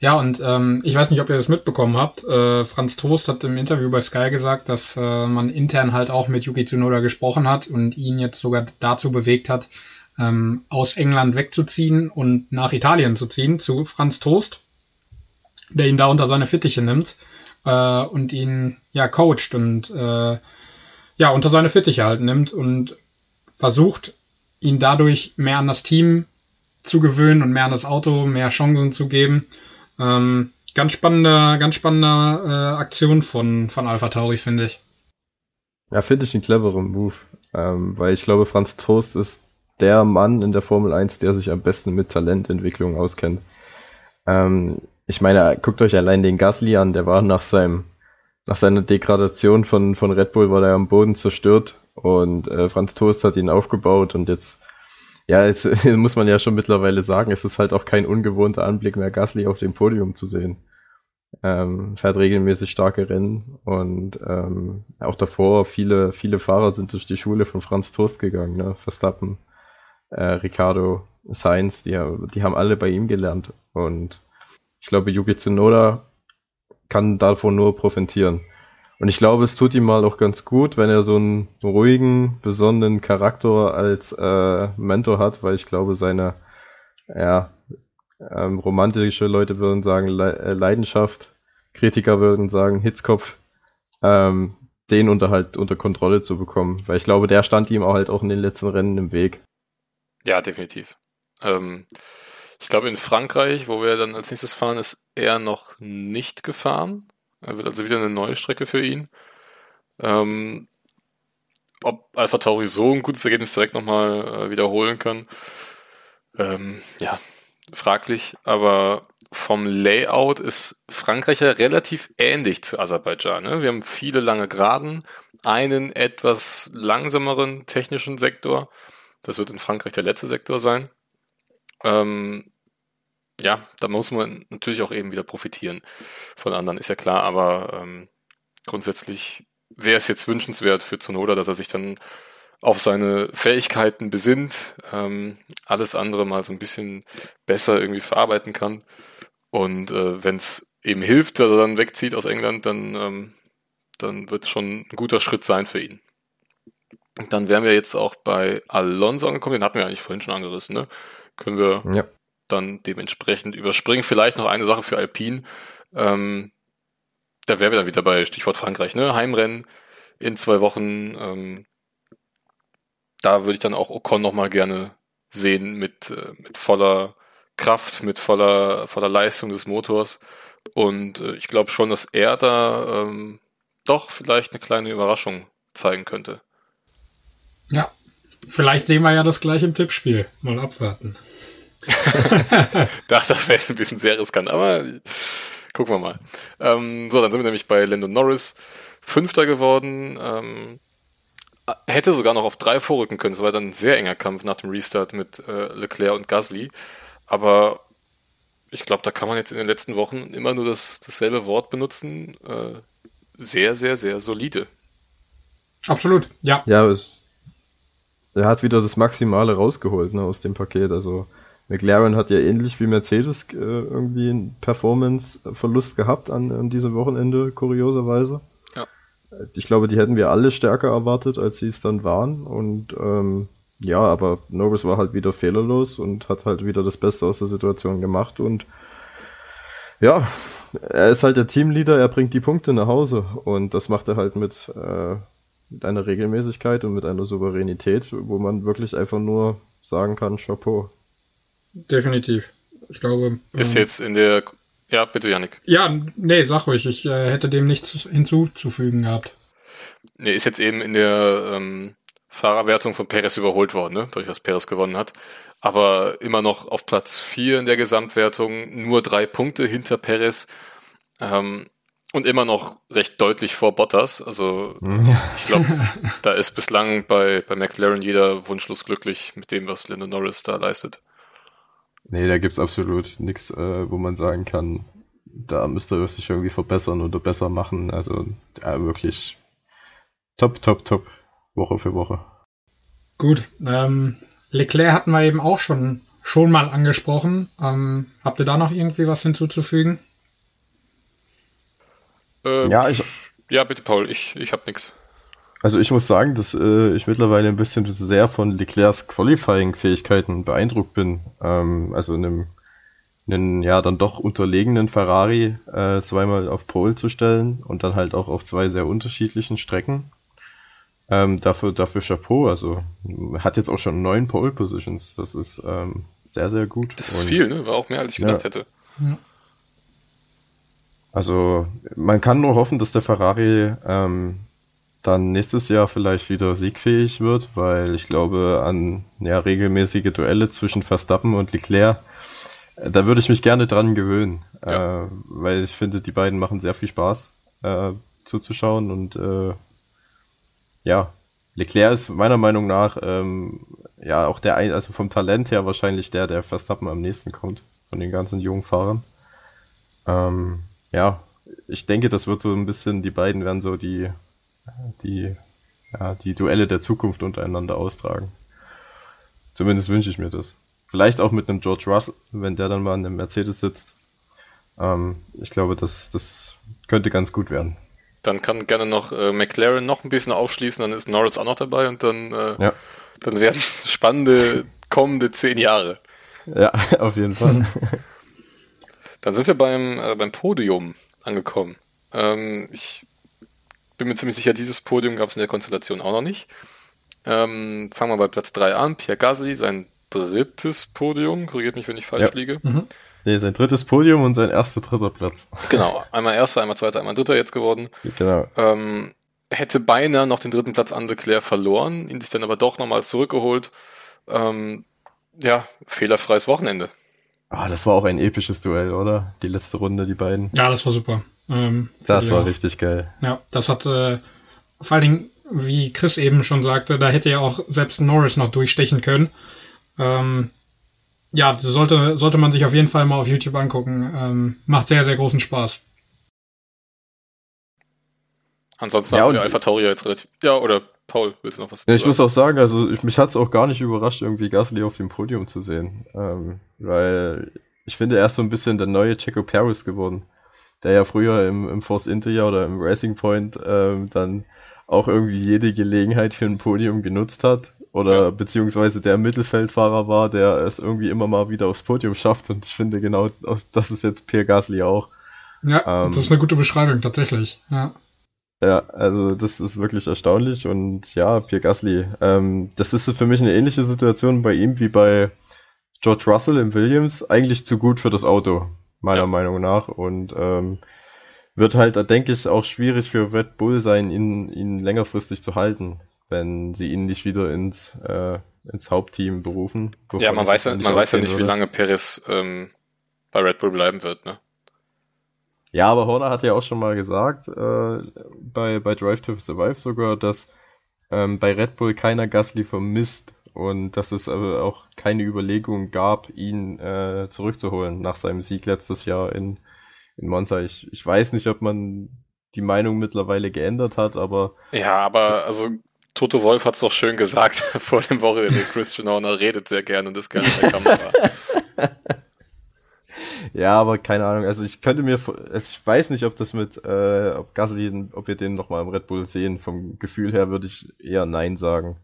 Ja, und ähm, ich weiß nicht, ob ihr das mitbekommen habt. Äh, Franz Toast hat im Interview bei Sky gesagt, dass äh, man intern halt auch mit Yuki Tsunoda gesprochen hat und ihn jetzt sogar dazu bewegt hat, ähm, aus England wegzuziehen und nach Italien zu ziehen, zu Franz Toast, der ihn da unter seine Fittiche nimmt äh, und ihn ja coacht und äh, ja unter seine Fittiche halt nimmt und versucht, ihn dadurch mehr an das Team zu gewöhnen und mehr an das Auto, mehr Chancen zu geben. Ähm, ganz spannende, ganz spannende äh, Aktion von, von Alpha Tauri, finde ich. Ja, finde ich einen cleveren Move, ähm, weil ich glaube, Franz Toast ist der Mann in der Formel 1, der sich am besten mit Talententwicklung auskennt. Ähm, ich meine, guckt euch allein den Gasly an, der war nach seinem, nach seiner Degradation von, von Red Bull war er am Boden zerstört und äh, Franz Toast hat ihn aufgebaut und jetzt ja, (laughs) jetzt muss man ja schon mittlerweile sagen, es ist halt auch kein ungewohnter Anblick mehr, Gasly auf dem Podium zu sehen. Ähm, fährt regelmäßig starke Rennen und ähm, auch davor viele, viele Fahrer sind durch die Schule von Franz Toast gegangen, ne? Verstappen, äh, Ricardo, Sainz, die, die haben alle bei ihm gelernt und ich glaube, Yuki Tsunoda kann davon nur profitieren. Und ich glaube, es tut ihm mal auch ganz gut, wenn er so einen ruhigen, besonnenen Charakter als äh, Mentor hat, weil ich glaube, seine ja, ähm, romantische Leute würden sagen Le äh, Leidenschaft, Kritiker würden sagen Hitzkopf, ähm, den unter halt unter Kontrolle zu bekommen. Weil ich glaube, der stand ihm auch halt auch in den letzten Rennen im Weg. Ja, definitiv. Ähm, ich glaube, in Frankreich, wo wir dann als nächstes fahren, ist er noch nicht gefahren. Er wird also wieder eine neue Strecke für ihn. Ähm, ob Alpha Tauri so ein gutes Ergebnis direkt nochmal äh, wiederholen kann, ähm, ja, fraglich. Aber vom Layout ist Frankreich ja relativ ähnlich zu Aserbaidschan. Ne? Wir haben viele lange Geraden, einen etwas langsameren technischen Sektor. Das wird in Frankreich der letzte Sektor sein. Ähm, ja, da muss man natürlich auch eben wieder profitieren von anderen, ist ja klar, aber ähm, grundsätzlich wäre es jetzt wünschenswert für Zunoda, dass er sich dann auf seine Fähigkeiten besinnt, ähm, alles andere mal so ein bisschen besser irgendwie verarbeiten kann. Und äh, wenn es eben hilft, dass er dann wegzieht aus England, dann, ähm, dann wird es schon ein guter Schritt sein für ihn. Dann wären wir jetzt auch bei Alonso angekommen, den hatten wir eigentlich vorhin schon angerissen, ne? Können wir ja dann dementsprechend überspringen. Vielleicht noch eine Sache für Alpine. Ähm, da wären wir dann wieder bei Stichwort Frankreich, ne? Heimrennen in zwei Wochen. Ähm, da würde ich dann auch Ocon nochmal gerne sehen mit, äh, mit voller Kraft, mit voller, voller Leistung des Motors. Und äh, ich glaube schon, dass er da ähm, doch vielleicht eine kleine Überraschung zeigen könnte. Ja, vielleicht sehen wir ja das gleich im Tippspiel. Mal abwarten. (laughs) dachte, das wäre jetzt ein bisschen sehr riskant, aber gucken wir mal. Ähm, so, dann sind wir nämlich bei Lando Norris. Fünfter geworden. Ähm, hätte sogar noch auf drei vorrücken können. Es war dann ein sehr enger Kampf nach dem Restart mit äh, Leclerc und Gasly. Aber ich glaube, da kann man jetzt in den letzten Wochen immer nur das, dasselbe Wort benutzen. Äh, sehr, sehr, sehr solide. Absolut, ja. Ja, es, er hat wieder das Maximale rausgeholt ne, aus dem Paket. Also McLaren hat ja ähnlich wie Mercedes äh, irgendwie einen Performance-Verlust gehabt an, an diesem Wochenende, kurioserweise. Ja. Ich glaube, die hätten wir alle stärker erwartet, als sie es dann waren. Und ähm, ja, aber Norris war halt wieder fehlerlos und hat halt wieder das Beste aus der Situation gemacht. Und ja, er ist halt der Teamleader, er bringt die Punkte nach Hause. Und das macht er halt mit, äh, mit einer Regelmäßigkeit und mit einer Souveränität, wo man wirklich einfach nur sagen kann, Chapeau. Definitiv. Ich glaube. Ist ähm, jetzt in der. Ja, bitte, Janik. Ja, nee, sag ruhig. Ich äh, hätte dem nichts hinzuzufügen gehabt. Nee, ist jetzt eben in der ähm, Fahrerwertung von Perez überholt worden, ne? dadurch, dass Perez gewonnen hat. Aber immer noch auf Platz 4 in der Gesamtwertung, nur drei Punkte hinter Perez. Ähm, und immer noch recht deutlich vor Bottas. Also ich glaube, da ist bislang bei, bei McLaren jeder wunschlos glücklich mit dem, was Lando Norris da leistet. Nee, da gibt's absolut nichts, äh, wo man sagen kann, da müsste er sich irgendwie verbessern oder besser machen. Also ja, wirklich top, top, top, Woche für Woche. Gut, ähm, Leclerc hatten wir eben auch schon schon mal angesprochen. Ähm, habt ihr da noch irgendwie was hinzuzufügen? Ähm, ja, ich, ja, bitte, Paul, ich, ich habe nichts. Also ich muss sagen, dass äh, ich mittlerweile ein bisschen sehr von Leclercs Qualifying-Fähigkeiten beeindruckt bin. Ähm, also in einem, einen ja dann doch unterlegenen Ferrari äh, zweimal auf Pole zu stellen und dann halt auch auf zwei sehr unterschiedlichen Strecken. Ähm, dafür, dafür Chapeau. Also hat jetzt auch schon neun Pole Positions. Das ist ähm, sehr, sehr gut. Das ist und, viel, ne? War auch mehr, als ich gedacht ja. hätte. Ja. Also man kann nur hoffen, dass der Ferrari ähm, dann nächstes Jahr vielleicht wieder siegfähig wird, weil ich glaube an ja, regelmäßige Duelle zwischen Verstappen und Leclerc, äh, da würde ich mich gerne dran gewöhnen, ja. äh, weil ich finde, die beiden machen sehr viel Spaß äh, zuzuschauen und äh, ja, Leclerc ist meiner Meinung nach ähm, ja auch der, also vom Talent her wahrscheinlich der, der Verstappen am nächsten kommt von den ganzen jungen Fahrern. Ähm, ja, ich denke, das wird so ein bisschen, die beiden werden so die, die, ja, die Duelle der Zukunft untereinander austragen. Zumindest wünsche ich mir das. Vielleicht auch mit einem George Russell, wenn der dann mal in einem Mercedes sitzt. Ähm, ich glaube, das, das könnte ganz gut werden. Dann kann gerne noch äh, McLaren noch ein bisschen aufschließen, dann ist Norris auch noch dabei und dann, äh, ja. dann werden es (laughs) spannende kommende zehn Jahre. Ja, (laughs) auf jeden Fall. Dann sind wir beim, äh, beim Podium angekommen. Ähm, ich bin mir ziemlich sicher, dieses Podium gab es in der Konstellation auch noch nicht. Ähm, fangen wir bei Platz 3 an. Pierre Gasly, sein drittes Podium. Korrigiert mich, wenn ich falsch ja. liege. Mhm. Nee, sein drittes Podium und sein erster dritter Platz. Genau, einmal erster, einmal zweiter, einmal dritter jetzt geworden. Genau. Ähm, hätte beinahe noch den dritten Platz an Leclerc verloren, ihn sich dann aber doch nochmal zurückgeholt. Ähm, ja, fehlerfreies Wochenende. Ah, das war auch ein episches Duell, oder? Die letzte Runde, die beiden. Ja, das war super. Ähm, das war auch. richtig geil. Ja, das hat äh, vor allen Dingen, wie Chris eben schon sagte, da hätte ja auch selbst Norris noch durchstechen können. Ähm, ja, sollte, sollte man sich auf jeden Fall mal auf YouTube angucken. Ähm, macht sehr, sehr großen Spaß. Ansonsten ja, haben wir Alpha Tauri jetzt relativ. Ja, oder Paul, willst du noch was ja, Ich muss auch sagen, also ich, mich hat es auch gar nicht überrascht, irgendwie Gasly auf dem Podium zu sehen. Ähm, weil ich finde, er ist so ein bisschen der neue Checo Paris geworden. Der ja früher im, im Force Inter oder im Racing Point ähm, dann auch irgendwie jede Gelegenheit für ein Podium genutzt hat. Oder ja. beziehungsweise der Mittelfeldfahrer war, der es irgendwie immer mal wieder aufs Podium schafft. Und ich finde genau, das ist jetzt Pierre Gasly auch. Ja, ähm, das ist eine gute Beschreibung, tatsächlich. Ja. Ja, also das ist wirklich erstaunlich und ja, Pierre Gasly, ähm, das ist für mich eine ähnliche Situation bei ihm wie bei George Russell im Williams, eigentlich zu gut für das Auto, meiner ja. Meinung nach und ähm, wird halt, denke ich, auch schwierig für Red Bull sein, ihn, ihn längerfristig zu halten, wenn sie ihn nicht wieder ins, äh, ins Hauptteam berufen. Ja, man weiß ja, man weiß ja nicht, würde. wie lange Perez ähm, bei Red Bull bleiben wird, ne? Ja, aber Horner hat ja auch schon mal gesagt, äh, bei, bei Drive to Survive sogar, dass ähm, bei Red Bull keiner Gasly vermisst und dass es aber auch keine Überlegung gab, ihn äh, zurückzuholen nach seinem Sieg letztes Jahr in, in Monza. Ich, ich weiß nicht, ob man die Meinung mittlerweile geändert hat, aber. Ja, aber also Toto Wolf hat es doch schön gesagt (laughs) vor dem Wochenende. Christian Horner redet sehr gerne und ist gerne in der Kamera. (laughs) Ja, aber keine Ahnung. Also ich könnte mir, also ich weiß nicht, ob das mit, äh, ob Gasly, ob wir den nochmal im Red Bull sehen. Vom Gefühl her würde ich eher Nein sagen.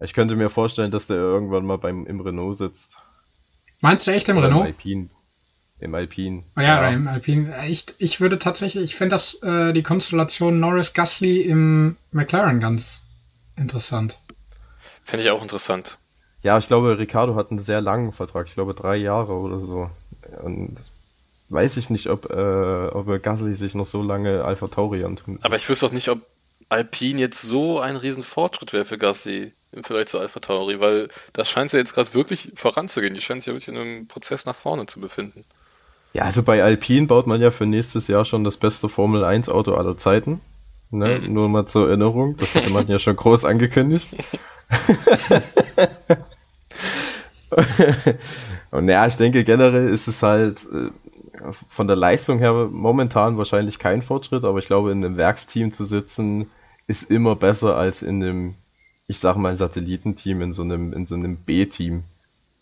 Ich könnte mir vorstellen, dass der irgendwann mal beim im Renault sitzt. Meinst du echt im Oder Renault? Im Alpine. Im Alpine. Oh ja, ja. im Alpine. Ich, ich würde tatsächlich, ich finde das äh, die Konstellation Norris Gasly im McLaren ganz interessant. Finde ich auch interessant. Ja, ich glaube, Ricardo hat einen sehr langen Vertrag. Ich glaube, drei Jahre oder so. Und weiß ich nicht, ob, äh, ob Gasly sich noch so lange Alpha Tauri antun. Aber ich wüsste auch nicht, ob Alpine jetzt so ein riesen Fortschritt wäre für Gasly im Vergleich zu Alpha Tauri, weil das scheint ja jetzt gerade wirklich voranzugehen. Die scheint sich ja wirklich in einem Prozess nach vorne zu befinden. Ja, also bei Alpine baut man ja für nächstes Jahr schon das beste Formel 1 Auto aller Zeiten. Ne? Mhm. Nur mal zur Erinnerung, das hatte man ja schon groß angekündigt. (laughs) (laughs) Und ja, ich denke generell ist es halt äh, von der Leistung her momentan wahrscheinlich kein Fortschritt, aber ich glaube, in einem Werksteam zu sitzen ist immer besser als in einem, ich sag mal, Satellitenteam, in so einem, in so einem B-Team.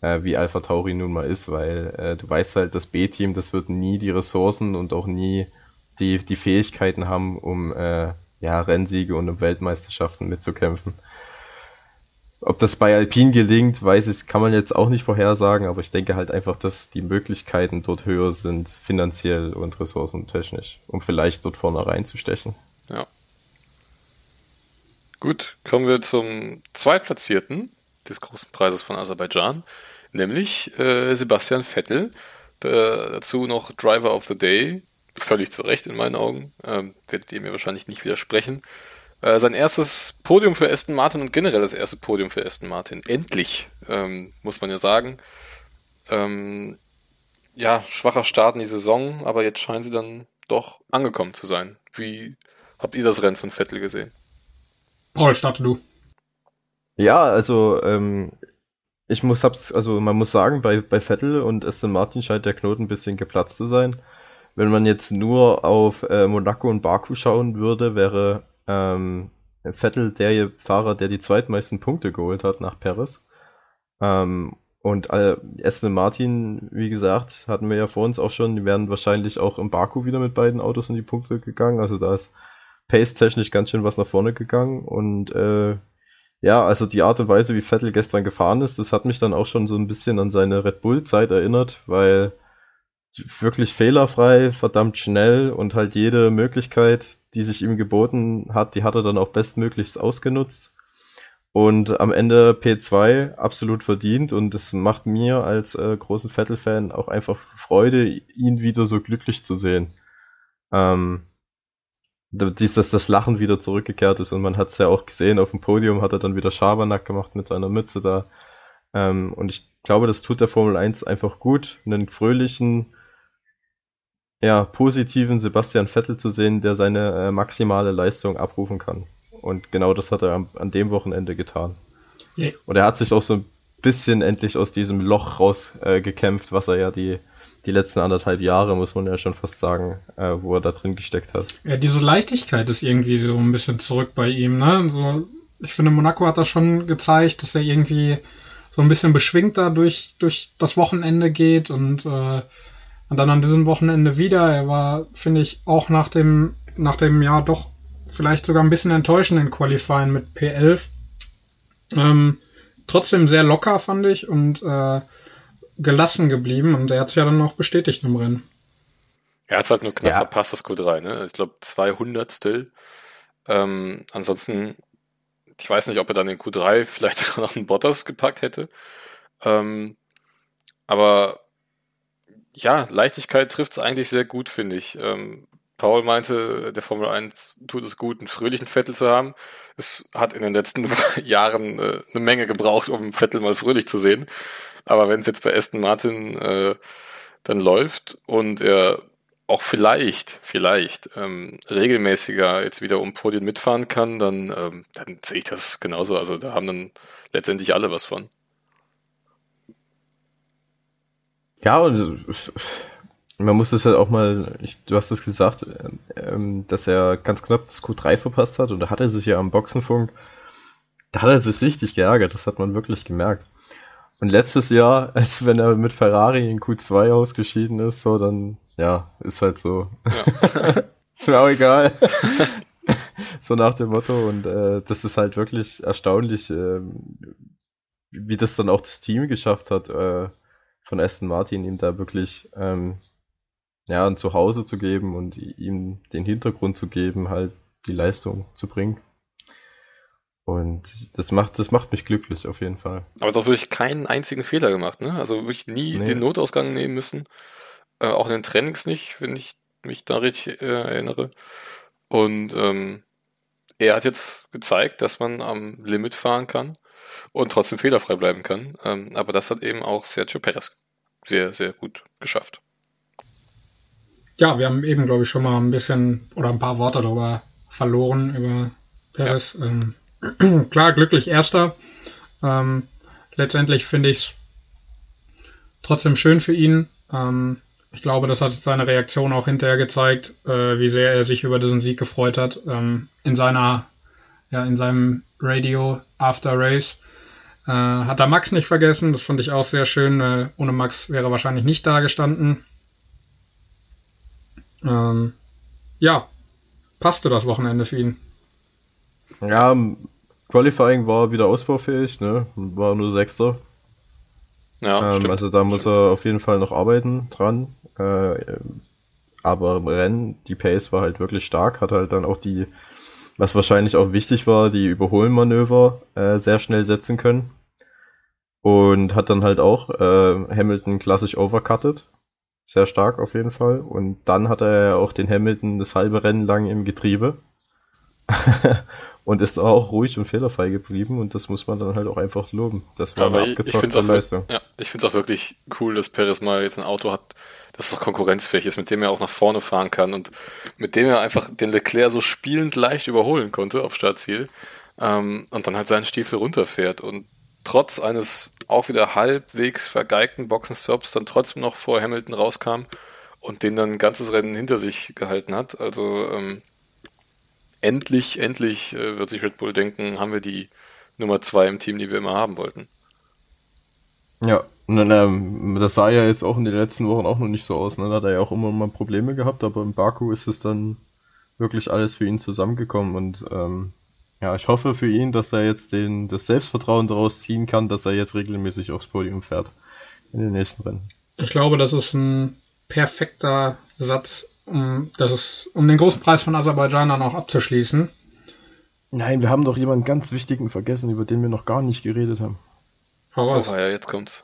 äh, wie Alpha Tauri nun mal ist, weil äh, du weißt halt, das B-Team, das wird nie die Ressourcen und auch nie die, die Fähigkeiten haben, um äh, ja, Rennsiege und um Weltmeisterschaften mitzukämpfen. Ob das bei Alpine gelingt, weiß ich, kann man jetzt auch nicht vorhersagen, aber ich denke halt einfach, dass die Möglichkeiten dort höher sind, finanziell und ressourcentechnisch, um vielleicht dort vorne reinzustechen. Ja. Gut, kommen wir zum Zweitplatzierten des großen Preises von Aserbaidschan, nämlich äh, Sebastian Vettel. Äh, dazu noch Driver of the Day, völlig zu Recht in meinen Augen, ähm, werdet ihr mir wahrscheinlich nicht widersprechen. Äh, sein erstes Podium für Aston Martin und generell das erste Podium für Aston Martin. Endlich, ähm, muss man ja sagen. Ähm, ja, schwacher Start in die Saison, aber jetzt scheinen sie dann doch angekommen zu sein. Wie habt ihr das Rennen von Vettel gesehen? Paul, starte du. Ja, also ähm, ich muss hab's, also man muss sagen, bei, bei Vettel und Aston Martin scheint der Knoten ein bisschen geplatzt zu sein. Wenn man jetzt nur auf äh, Monaco und Baku schauen würde, wäre ähm, Vettel der Fahrer, der die zweitmeisten Punkte geholt hat nach Paris. Ähm, und äh, Aston Martin, wie gesagt, hatten wir ja vor uns auch schon, die werden wahrscheinlich auch im Baku wieder mit beiden Autos in die Punkte gegangen. Also da ist pace-technisch ganz schön was nach vorne gegangen. Und äh, ja, also die Art und Weise, wie Vettel gestern gefahren ist, das hat mich dann auch schon so ein bisschen an seine Red Bull-Zeit erinnert, weil wirklich fehlerfrei, verdammt schnell und halt jede Möglichkeit, die sich ihm geboten hat, die hat er dann auch bestmöglichst ausgenutzt. Und am Ende P2 absolut verdient und es macht mir als äh, großen Vettel-Fan auch einfach Freude, ihn wieder so glücklich zu sehen. Ähm, dies, dass das Lachen wieder zurückgekehrt ist und man hat es ja auch gesehen, auf dem Podium hat er dann wieder Schabernack gemacht mit seiner Mütze da. Ähm, und ich glaube, das tut der Formel 1 einfach gut, einen fröhlichen, ja, positiven Sebastian Vettel zu sehen, der seine äh, maximale Leistung abrufen kann. Und genau das hat er am, an dem Wochenende getan. Yeah. Und er hat sich auch so ein bisschen endlich aus diesem Loch rausgekämpft, äh, was er ja die, die letzten anderthalb Jahre, muss man ja schon fast sagen, äh, wo er da drin gesteckt hat. Ja, diese Leichtigkeit ist irgendwie so ein bisschen zurück bei ihm, ne? So, ich finde, Monaco hat das schon gezeigt, dass er irgendwie so ein bisschen beschwingter durch, durch das Wochenende geht und äh, und dann an diesem Wochenende wieder. Er war, finde ich, auch nach dem, nach dem Jahr doch vielleicht sogar ein bisschen enttäuschend in Qualifying mit P11. Ähm, trotzdem sehr locker, fand ich, und äh, gelassen geblieben. Und er hat es ja dann noch bestätigt im Rennen. Er hat es halt nur knapp ja. verpasst, das Q3, ne? Ich glaube, 200 still. Ähm, ansonsten, ich weiß nicht, ob er dann in Q3 (laughs) vielleicht sogar noch einen Bottas gepackt hätte. Ähm, aber ja, Leichtigkeit trifft es eigentlich sehr gut, finde ich. Ähm, Paul meinte, der Formel 1 tut es gut, einen fröhlichen Vettel zu haben. Es hat in den letzten (laughs) Jahren äh, eine Menge gebraucht, um Vettel mal fröhlich zu sehen. Aber wenn es jetzt bei Aston Martin äh, dann läuft und er auch vielleicht, vielleicht ähm, regelmäßiger jetzt wieder um Podien mitfahren kann, dann, ähm, dann sehe ich das genauso. Also da haben dann letztendlich alle was von. Ja, und man muss es halt auch mal, ich, du hast es gesagt, ähm, dass er ganz knapp das Q3 verpasst hat und da hat er sich ja am Boxenfunk, da hat er sich richtig geärgert, das hat man wirklich gemerkt. Und letztes Jahr, (laughs) als wenn er mit Ferrari in Q2 ausgeschieden ist, so dann, ja, ist halt so. Ja. (laughs) ist mir auch egal. (laughs) so nach dem Motto und äh, das ist halt wirklich erstaunlich, äh, wie das dann auch das Team geschafft hat, äh, von Aston Martin, ihm da wirklich ähm, ja, ein Zuhause zu geben und ihm den Hintergrund zu geben, halt die Leistung zu bringen. Und das macht, das macht mich glücklich auf jeden Fall. Aber doch wirklich keinen einzigen Fehler gemacht, ne? Also wirklich nie nee. den Notausgang nehmen müssen. Äh, auch in den Trainings nicht, wenn ich mich da richtig äh, erinnere. Und ähm, er hat jetzt gezeigt, dass man am Limit fahren kann und trotzdem fehlerfrei bleiben kann. Ähm, aber das hat eben auch Sergio Perez sehr, sehr gut geschafft. Ja, wir haben eben, glaube ich, schon mal ein bisschen oder ein paar Worte darüber verloren, über Perez. Ja. Ähm, (clears throat) klar, glücklich Erster. Ähm, letztendlich finde ich es trotzdem schön für ihn. Ähm, ich glaube, das hat seine Reaktion auch hinterher gezeigt, äh, wie sehr er sich über diesen Sieg gefreut hat. Ähm, in seiner, ja, in seinem Radio After Race Äh, hat er Max nicht vergessen, das fand ich auch sehr schön. Äh, ohne Max wäre er wahrscheinlich nicht da gestanden. Ähm, ja, passte das Wochenende für ihn. Ja, Qualifying war wieder ausbaufähig, ne? War nur Sechster. Ja, ähm, also da muss er auf jeden Fall noch arbeiten dran. Äh, aber im Rennen, die Pace war halt wirklich stark, hat halt dann auch die, was wahrscheinlich auch wichtig war, die Überholmanöver äh, sehr schnell setzen können. Und hat dann halt auch äh, Hamilton klassisch overcutted. Sehr stark auf jeden Fall. Und dann hat er ja auch den Hamilton das halbe Rennen lang im Getriebe. (laughs) und ist auch ruhig und fehlerfrei geblieben und das muss man dann halt auch einfach loben. Das war Aber eine abgezockte Leistung. Ja, ich finde es auch wirklich cool, dass Perez mal jetzt ein Auto hat, das auch konkurrenzfähig ist, mit dem er auch nach vorne fahren kann und mit dem er einfach den Leclerc so spielend leicht überholen konnte auf Startziel ähm, und dann halt seinen Stiefel runterfährt und trotz eines auch wieder halbwegs vergeigten Boxenstops dann trotzdem noch vor Hamilton rauskam und den dann ein ganzes Rennen hinter sich gehalten hat. Also ähm, endlich, endlich äh, wird sich Red Bull denken, haben wir die Nummer zwei im Team, die wir immer haben wollten. Ja, und ähm, das sah ja jetzt auch in den letzten Wochen auch noch nicht so aus. Ne? Da hat er ja auch immer mal Probleme gehabt, aber im Baku ist es dann wirklich alles für ihn zusammengekommen und ähm, ja, ich hoffe für ihn, dass er jetzt den, das Selbstvertrauen daraus ziehen kann, dass er jetzt regelmäßig aufs Podium fährt in den nächsten Rennen. Ich glaube, das ist ein perfekter Satz, um, das ist, um den großen Preis von Aserbaidschan dann auch abzuschließen. Nein, wir haben doch jemanden ganz wichtigen vergessen, über den wir noch gar nicht geredet haben. Oh, ja, jetzt kommt's.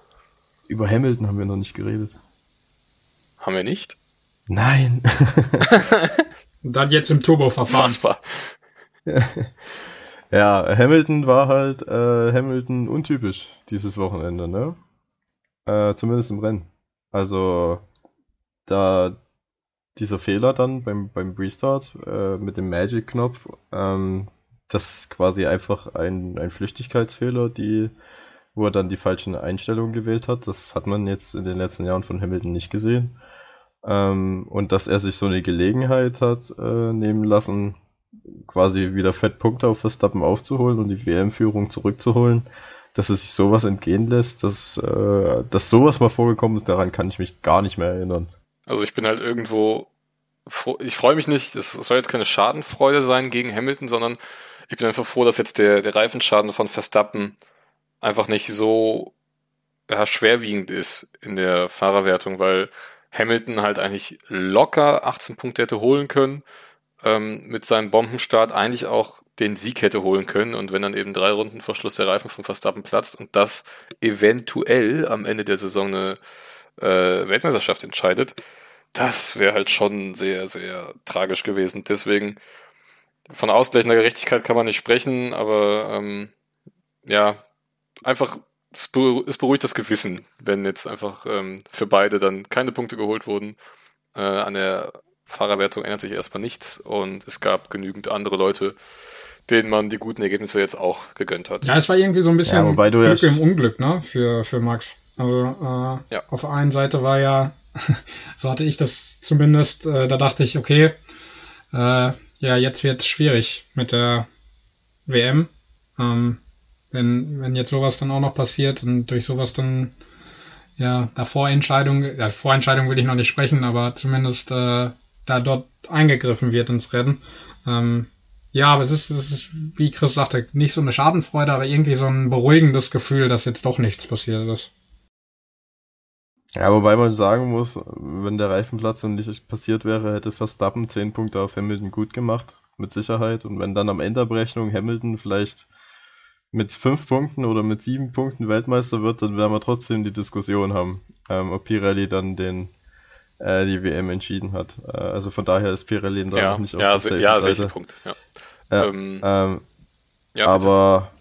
Über Hamilton haben wir noch nicht geredet. Haben wir nicht? Nein. (laughs) dann jetzt im Turbo-Verfahren. Fassbar. (laughs) ja, Hamilton war halt äh, Hamilton untypisch dieses Wochenende, ne? Äh, zumindest im Rennen. Also da dieser Fehler dann beim, beim Restart äh, mit dem Magic-Knopf, ähm, das ist quasi einfach ein, ein Flüchtigkeitsfehler, die, wo er dann die falschen Einstellungen gewählt hat. Das hat man jetzt in den letzten Jahren von Hamilton nicht gesehen. Ähm, und dass er sich so eine Gelegenheit hat äh, nehmen lassen, quasi wieder Fettpunkte auf Verstappen aufzuholen und die WM-Führung zurückzuholen, dass er sich sowas entgehen lässt, dass, äh, dass sowas mal vorgekommen ist, daran kann ich mich gar nicht mehr erinnern. Also ich bin halt irgendwo, ich freue mich nicht, es soll jetzt keine Schadenfreude sein gegen Hamilton, sondern ich bin einfach froh, dass jetzt der, der Reifenschaden von Verstappen einfach nicht so ja, schwerwiegend ist in der Fahrerwertung, weil Hamilton halt eigentlich locker 18 Punkte hätte holen können ähm, mit seinem Bombenstart eigentlich auch den Sieg hätte holen können und wenn dann eben drei Runden vor Schluss der Reifen von Verstappen platzt und das eventuell am Ende der Saison eine äh, Weltmeisterschaft entscheidet, das wäre halt schon sehr, sehr tragisch gewesen. Deswegen von ausgleichender Gerechtigkeit kann man nicht sprechen, aber ähm, ja, einfach es beruhigt das Gewissen, wenn jetzt einfach ähm, für beide dann keine Punkte geholt wurden. Äh, an der Fahrerwertung ändert sich erstmal nichts und es gab genügend andere Leute, denen man die guten Ergebnisse jetzt auch gegönnt hat. Ja, es war irgendwie so ein bisschen ja, Glück im Unglück, ne, für, für Max. Also äh, ja. auf der einen Seite war ja, (laughs) so hatte ich das zumindest, äh, da dachte ich, okay, äh, ja, jetzt wird es schwierig mit der WM. Ähm, wenn, wenn jetzt sowas dann auch noch passiert und durch sowas dann, ja, da Vorentscheidung, ja, Vorentscheidung will ich noch nicht sprechen, aber zumindest äh, da dort eingegriffen wird ins Rennen. Ähm, ja, aber es ist, es ist, wie Chris sagte, nicht so eine Schadenfreude, aber irgendwie so ein beruhigendes Gefühl, dass jetzt doch nichts passiert ist. Ja, wobei man sagen muss, wenn der Reifenplatz nicht passiert wäre, hätte Verstappen 10 Punkte auf Hamilton gut gemacht, mit Sicherheit. Und wenn dann am Ende der Berechnung Hamilton vielleicht mit 5 Punkten oder mit 7 Punkten Weltmeister wird, dann werden wir trotzdem die Diskussion haben, ähm, ob Pirelli dann den äh, die WM entschieden hat. Äh, also von daher ist Pirelli da ja, noch nicht auf ja, der ja, Seite. Punkt. Ja. Ja, ähm, ähm, ja, aber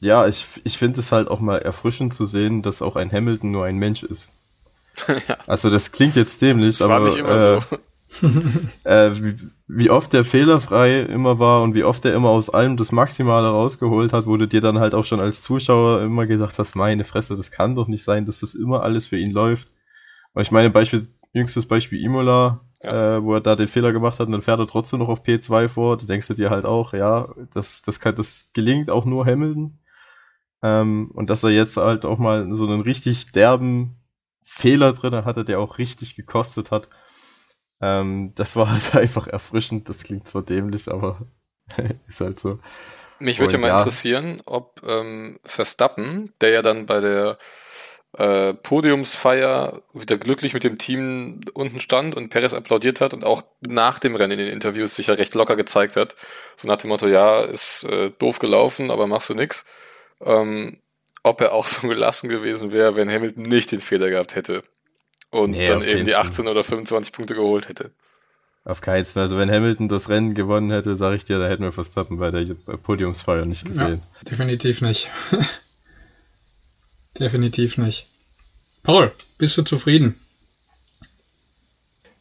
ja, ich, ich finde es halt auch mal erfrischend zu sehen, dass auch ein Hamilton nur ein Mensch ist. (laughs) ja. Also das klingt jetzt dämlich, das aber äh, so. (laughs) äh, wie, wie oft der fehlerfrei immer war und wie oft er immer aus allem das Maximale rausgeholt hat, wurde dir dann halt auch schon als Zuschauer immer gedacht hast, meine Fresse, das kann doch nicht sein, dass das immer alles für ihn läuft. Und ich meine, beispielsweise jüngstes Beispiel Imola, ja. äh, wo er da den Fehler gemacht hat und dann fährt er trotzdem noch auf P2 vor. Du denkst dir halt auch, ja, das, das kann, das gelingt auch nur Hamilton. Ähm, und dass er jetzt halt auch mal so einen richtig derben Fehler drin hatte, der auch richtig gekostet hat. Ähm, das war halt (laughs) einfach erfrischend. Das klingt zwar dämlich, aber (laughs) ist halt so. Mich würde ja mal interessieren, ob ähm, Verstappen, der ja dann bei der äh, Podiumsfeier wieder glücklich mit dem Team unten stand und Perez applaudiert hat und auch nach dem Rennen in den Interviews sich ja recht locker gezeigt hat. So nach dem Motto, ja, ist äh, doof gelaufen, aber machst du nix. Ähm, ob er auch (laughs) so gelassen gewesen wäre, wenn Hamilton nicht den Fehler gehabt hätte und nee, dann eben die 18 oder 25 Punkte geholt hätte. Auf keinen Fall. Also wenn Hamilton das Rennen gewonnen hätte, sage ich dir, da hätten wir Verstappen bei der Podiumsfeier nicht gesehen. Ja, definitiv nicht. (laughs) definitiv nicht. Paul, bist du zufrieden?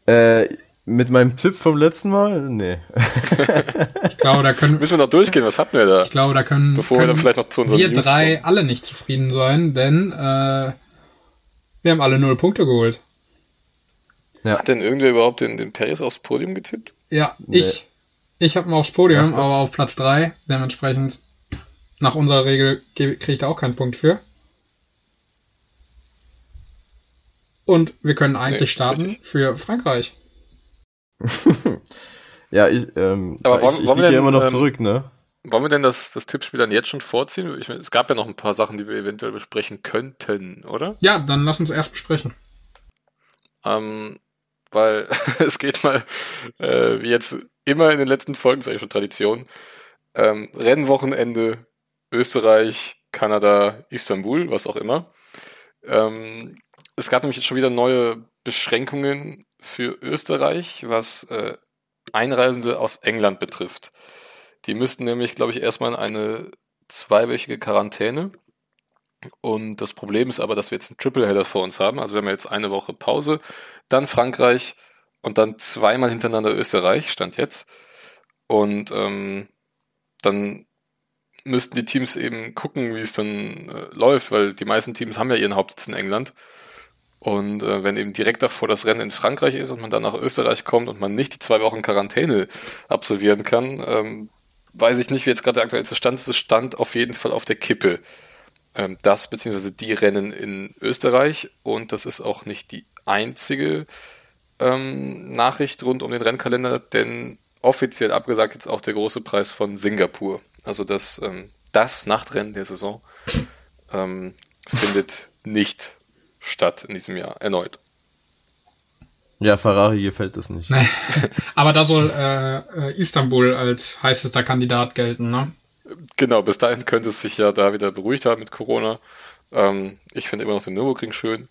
Äh, mit meinem Tipp vom letzten Mal? Nee. (laughs) (laughs) ich glaube, da können. Müssen wir noch durchgehen, was hatten wir da? Ich glaube, da können, Bevor können wir dann vielleicht noch zu wir drei kommen. alle nicht zufrieden sein, denn äh, wir haben alle null Punkte geholt. Ja. Hat denn irgendwer überhaupt den, den Paris aufs Podium getippt? Ja, nee. ich. Ich habe ihn aufs Podium, Ach, aber auf Platz 3. Dementsprechend, nach unserer Regel, kriege ich da auch keinen Punkt für. Und wir können eigentlich nee, starten für Frankreich. (laughs) ja, ich, ähm, aber wollen, ich, ich wollen wir denn, immer noch ähm, zurück, ne? Wollen wir denn das, das Tippspiel dann jetzt schon vorziehen? Ich, es gab ja noch ein paar Sachen, die wir eventuell besprechen könnten, oder? Ja, dann lass uns erst besprechen. Ähm, weil (laughs) es geht mal, äh, wie jetzt immer in den letzten Folgen, das ist eigentlich schon Tradition, ähm, Rennwochenende, Österreich, Kanada, Istanbul, was auch immer. Ähm, es gab nämlich jetzt schon wieder neue Beschränkungen für Österreich, was äh, Einreisende aus England betrifft. Die müssten nämlich, glaube ich, erstmal in eine zweiwöchige Quarantäne. Und das Problem ist aber, dass wir jetzt einen Tripleheader vor uns haben. Also wir haben jetzt eine Woche Pause, dann Frankreich und dann zweimal hintereinander Österreich, stand jetzt. Und ähm, dann müssten die Teams eben gucken, wie es dann äh, läuft, weil die meisten Teams haben ja ihren Hauptsitz in England. Und äh, wenn eben direkt davor das Rennen in Frankreich ist und man dann nach Österreich kommt und man nicht die zwei Wochen Quarantäne absolvieren kann, ähm, weiß ich nicht, wie jetzt gerade der aktuellste Stand ist. Stand auf jeden Fall auf der Kippe. Ähm, das beziehungsweise die Rennen in Österreich und das ist auch nicht die einzige ähm, Nachricht rund um den Rennkalender, denn offiziell abgesagt jetzt auch der große Preis von Singapur. Also das, ähm, das Nachtrennen der Saison ähm, findet nicht statt in diesem Jahr erneut. Ja, Ferrari gefällt das nicht. Nee. Aber da soll äh, Istanbul als heißester Kandidat gelten, ne? Genau, bis dahin könnte es sich ja da wieder beruhigt haben mit Corona. Ähm, ich finde immer noch den Nürburgring schön.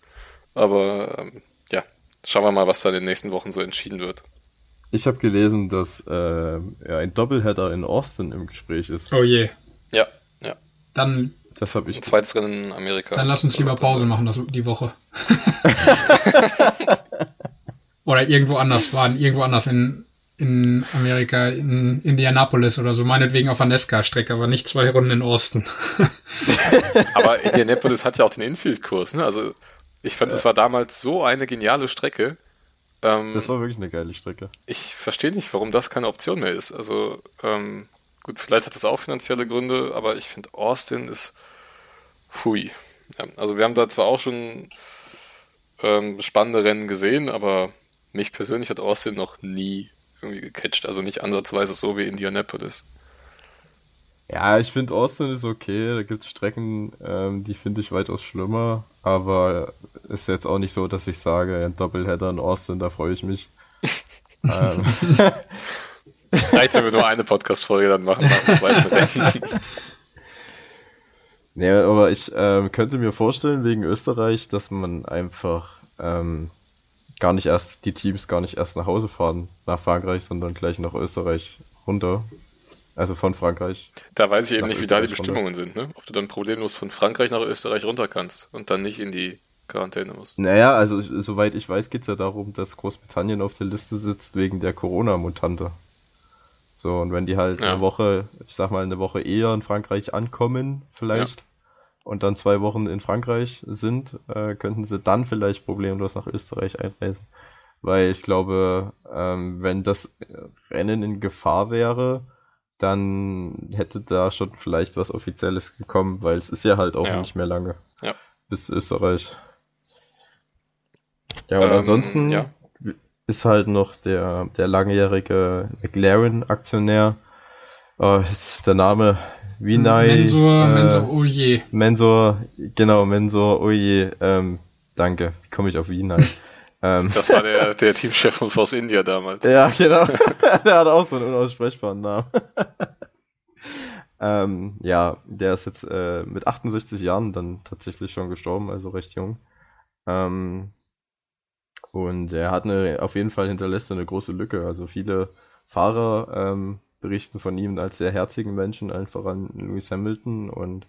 Aber ähm, ja, schauen wir mal, was da in den nächsten Wochen so entschieden wird. Ich habe gelesen, dass äh, ja, ein Doppelheader in Austin im Gespräch ist. Oh je. Ja, ja. Dann das habe ich. Ein zweites Rennen in Amerika. Dann lass uns lieber Pause machen, das, die Woche. (laughs) (laughs) oder irgendwo anders waren, irgendwo anders in, in Amerika, in Indianapolis oder so, meinetwegen auf der Nesca-Strecke, aber nicht zwei Runden in Austin. (laughs) aber Indianapolis hat ja auch den Infield-Kurs, ne? Also ich fand, es war damals so eine geniale Strecke. Ähm, das war wirklich eine geile Strecke. Ich verstehe nicht, warum das keine Option mehr ist. Also ähm, gut, vielleicht hat das auch finanzielle Gründe, aber ich finde, Austin ist Hui. Ja, also wir haben da zwar auch schon ähm, spannende Rennen gesehen, aber mich persönlich hat Austin noch nie irgendwie gecatcht. Also nicht ansatzweise so wie Indianapolis. Ja, ich finde Austin ist okay. Da gibt es Strecken, ähm, die finde ich weitaus schlimmer. Aber ist jetzt auch nicht so, dass ich sage, ein Doppelheader in Austin, da freue ich mich. (laughs) ähm. Reicht, wenn wir nur eine Podcast-Folge dann machen nach dem zweiten Rennen. (laughs) Nee, aber ich ähm, könnte mir vorstellen, wegen Österreich, dass man einfach ähm, gar nicht erst, die Teams gar nicht erst nach Hause fahren, nach Frankreich, sondern gleich nach Österreich runter. Also von Frankreich. Da weiß ich eben nicht, wie da die Bestimmungen runter. sind, ne? Ob du dann problemlos von Frankreich nach Österreich runter kannst und dann nicht in die Quarantäne musst. Naja, also soweit ich weiß, geht es ja darum, dass Großbritannien auf der Liste sitzt wegen der Corona-Mutante. So, und wenn die halt ja. eine Woche, ich sag mal, eine Woche eher in Frankreich ankommen, vielleicht, ja und dann zwei Wochen in Frankreich sind, äh, könnten sie dann vielleicht problemlos nach Österreich einreisen. Weil ich glaube, ähm, wenn das Rennen in Gefahr wäre, dann hätte da schon vielleicht was Offizielles gekommen, weil es ist ja halt auch ja. nicht mehr lange. Ja. Bis Österreich. Ja, und ähm, ansonsten ja. ist halt noch der, der langjährige McLaren-Aktionär. Oh, ist der Name Vinay. Mensor, äh, Mensor Oje. Mensor, genau, Mensor Oje. Ähm, danke. Wie komme ich auf Vinay? (laughs) ähm, das war der, der Teamchef von Force India damals. Ja, genau. (laughs) der hat auch so einen unaussprechbaren Namen. (laughs) ähm, ja, der ist jetzt äh, mit 68 Jahren dann tatsächlich schon gestorben, also recht jung. Ähm, und er hat eine, auf jeden Fall hinterlässt eine große Lücke. Also viele Fahrer ähm, berichten von ihm als sehr herzigen Menschen, einfach an Lewis Hamilton. Und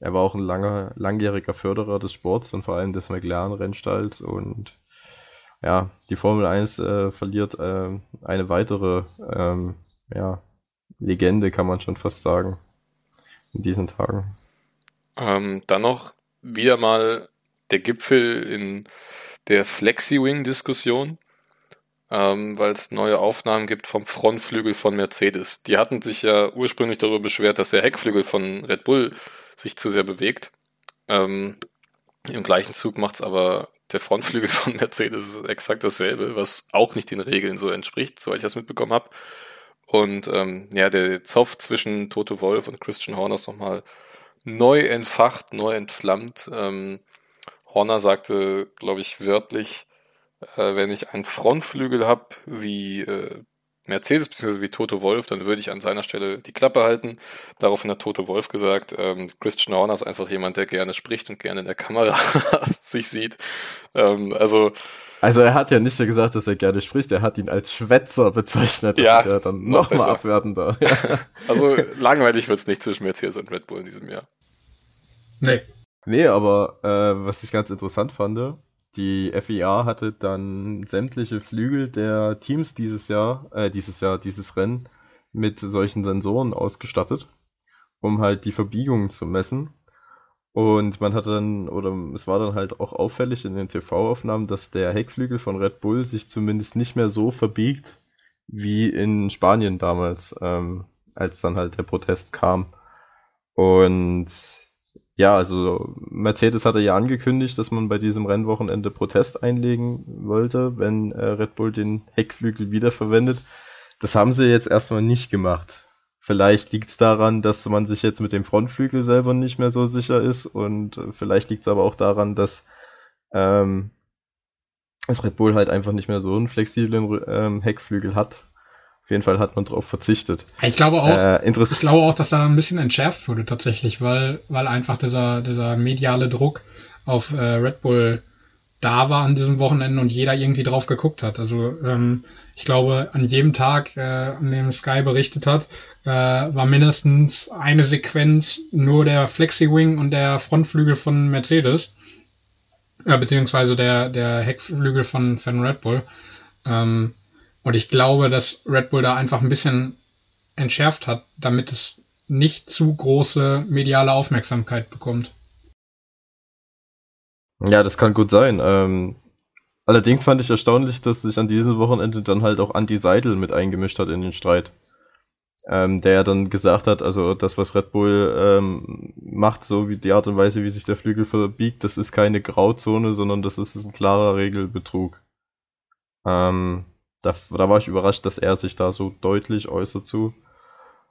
er war auch ein langer, langjähriger Förderer des Sports und vor allem des McLaren-Rennstalls. Und ja, die Formel 1 äh, verliert äh, eine weitere ähm, ja, Legende, kann man schon fast sagen, in diesen Tagen. Ähm, dann noch wieder mal der Gipfel in der Flexi-Wing-Diskussion, ähm, weil es neue Aufnahmen gibt vom Frontflügel von Mercedes. Die hatten sich ja ursprünglich darüber beschwert, dass der Heckflügel von Red Bull sich zu sehr bewegt. Ähm, Im gleichen Zug macht es aber der Frontflügel von Mercedes exakt dasselbe, was auch nicht den Regeln so entspricht, soweit ich das mitbekommen habe. Und ähm, ja, der Zoff zwischen Toto Wolf und Christian Horner ist nochmal neu entfacht, neu entflammt. Ähm, Horner sagte, glaube ich, wörtlich, äh, wenn ich einen Frontflügel habe wie äh, Mercedes bzw. wie Toto Wolf, dann würde ich an seiner Stelle die Klappe halten. Daraufhin hat Toto Wolf gesagt, ähm, Christian Horner ist einfach jemand, der gerne spricht und gerne in der Kamera (laughs) sich sieht. Ähm, also also er hat ja nicht gesagt, dass er gerne spricht, er hat ihn als Schwätzer bezeichnet. Das ja, ist ja dann nochmal noch abwertender. Ja. (laughs) (laughs) Also langweilig wird es nicht zwischen Mercedes und Red Bull in diesem Jahr. Nee. Nee, aber äh, was ich ganz interessant fand, die FIA hatte dann sämtliche Flügel der Teams dieses Jahr, äh, dieses Jahr, dieses Rennen mit solchen Sensoren ausgestattet, um halt die Verbiegungen zu messen. Und man hatte dann, oder es war dann halt auch auffällig in den TV-Aufnahmen, dass der Heckflügel von Red Bull sich zumindest nicht mehr so verbiegt wie in Spanien damals, ähm, als dann halt der Protest kam. Und ja, also Mercedes hatte ja angekündigt, dass man bei diesem Rennwochenende Protest einlegen wollte, wenn äh, Red Bull den Heckflügel wiederverwendet. Das haben sie jetzt erstmal nicht gemacht. Vielleicht liegt es daran, dass man sich jetzt mit dem Frontflügel selber nicht mehr so sicher ist und äh, vielleicht liegt es aber auch daran, dass ähm, das Red Bull halt einfach nicht mehr so einen flexiblen ähm, Heckflügel hat auf jeden Fall hat man darauf verzichtet. Ich glaube auch, äh, ich glaube auch, dass da ein bisschen entschärft wurde tatsächlich, weil, weil einfach dieser, dieser mediale Druck auf äh, Red Bull da war an diesem Wochenende und jeder irgendwie drauf geguckt hat. Also ähm, ich glaube, an jedem Tag, äh, an dem Sky berichtet hat, äh, war mindestens eine Sequenz nur der Flexi-Wing und der Frontflügel von Mercedes, äh, beziehungsweise der, der Heckflügel von, von Red Bull. Ähm, und ich glaube, dass Red Bull da einfach ein bisschen entschärft hat, damit es nicht zu große mediale Aufmerksamkeit bekommt. Ja, das kann gut sein. Ähm, allerdings fand ich erstaunlich, dass sich an diesem Wochenende dann halt auch Andy Seidel mit eingemischt hat in den Streit. Ähm, der ja dann gesagt hat, also das, was Red Bull ähm, macht, so wie die Art und Weise, wie sich der Flügel verbiegt, das ist keine Grauzone, sondern das ist ein klarer Regelbetrug. Ähm, da, da war ich überrascht, dass er sich da so deutlich äußert zu.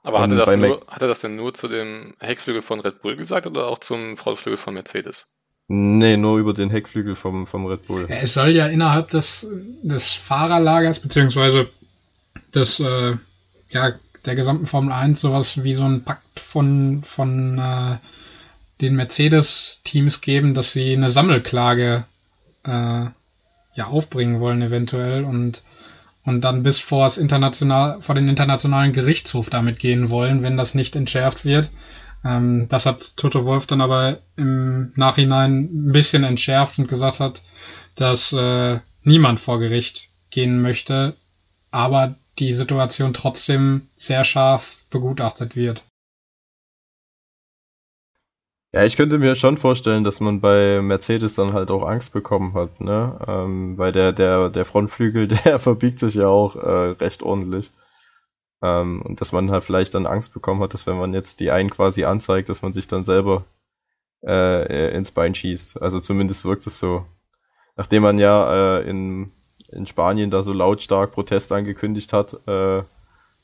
Aber hatte das, nur, hat er das denn nur zu dem Heckflügel von Red Bull gesagt oder auch zum Frontflügel von Mercedes? Nee, nur über den Heckflügel vom, vom Red Bull. Es soll ja innerhalb des, des Fahrerlagers, beziehungsweise des, äh, ja, der gesamten Formel 1 sowas wie so ein Pakt von, von äh, den Mercedes-Teams geben, dass sie eine Sammelklage äh, ja aufbringen wollen eventuell und und dann bis vor, international, vor den internationalen Gerichtshof damit gehen wollen, wenn das nicht entschärft wird. Ähm, das hat Toto Wolf dann aber im Nachhinein ein bisschen entschärft und gesagt hat, dass äh, niemand vor Gericht gehen möchte, aber die Situation trotzdem sehr scharf begutachtet wird. Ja, ich könnte mir schon vorstellen, dass man bei Mercedes dann halt auch Angst bekommen hat, ne? Ähm, weil der, der, der Frontflügel, (laughs) der verbiegt sich ja auch äh, recht ordentlich. Ähm, und dass man halt vielleicht dann Angst bekommen hat, dass wenn man jetzt die einen quasi anzeigt, dass man sich dann selber äh, ins Bein schießt. Also zumindest wirkt es so. Nachdem man ja äh, in, in Spanien da so lautstark Protest angekündigt hat äh,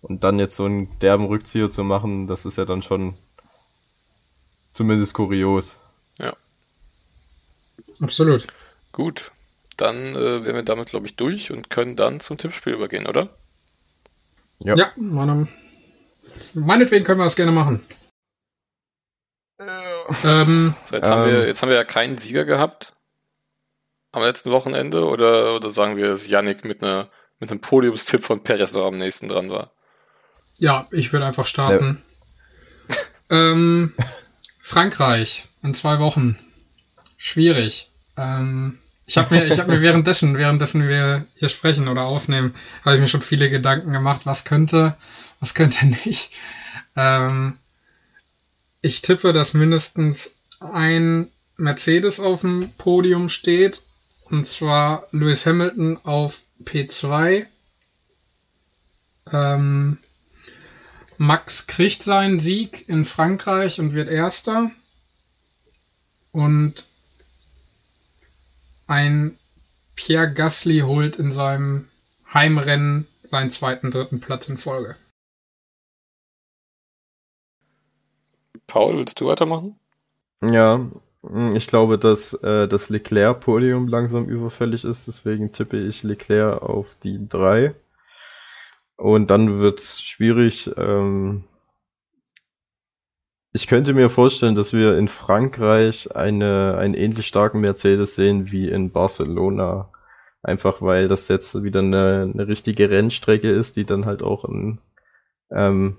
und dann jetzt so einen derben Rückzieher zu machen, das ist ja dann schon zumindest kurios. Ja. Absolut. Gut. Dann äh, wären wir damit, glaube ich, durch und können dann zum Tippspiel übergehen, oder? Ja, ja meine, meinetwegen können wir das gerne machen. Ähm, so, jetzt, ähm, haben wir, jetzt haben wir ja keinen Sieger gehabt am letzten Wochenende oder, oder sagen wir, dass Yannick mit, einer, mit einem Podiumstipp von Perez noch am nächsten dran war? Ja, ich würde einfach starten. Ja. ähm, (laughs) Frankreich in zwei Wochen. Schwierig. Ähm, ich habe mir, ich habe mir währenddessen, währenddessen wir hier sprechen oder aufnehmen, habe ich mir schon viele Gedanken gemacht, was könnte, was könnte (laughs) nicht. Ähm, ich tippe, dass mindestens ein Mercedes auf dem Podium steht, und zwar Lewis Hamilton auf P2. Ähm, Max kriegt seinen Sieg in Frankreich und wird Erster. Und ein Pierre Gasly holt in seinem Heimrennen seinen zweiten, dritten Platz in Folge. Paul, willst du weitermachen? Ja, ich glaube, dass äh, das Leclerc-Podium langsam überfällig ist, deswegen tippe ich Leclerc auf die drei. Und dann wird's schwierig. Ähm, ich könnte mir vorstellen, dass wir in Frankreich eine, einen ähnlich starken Mercedes sehen wie in Barcelona. Einfach weil das jetzt wieder eine, eine richtige Rennstrecke ist, die dann halt auch in, ähm,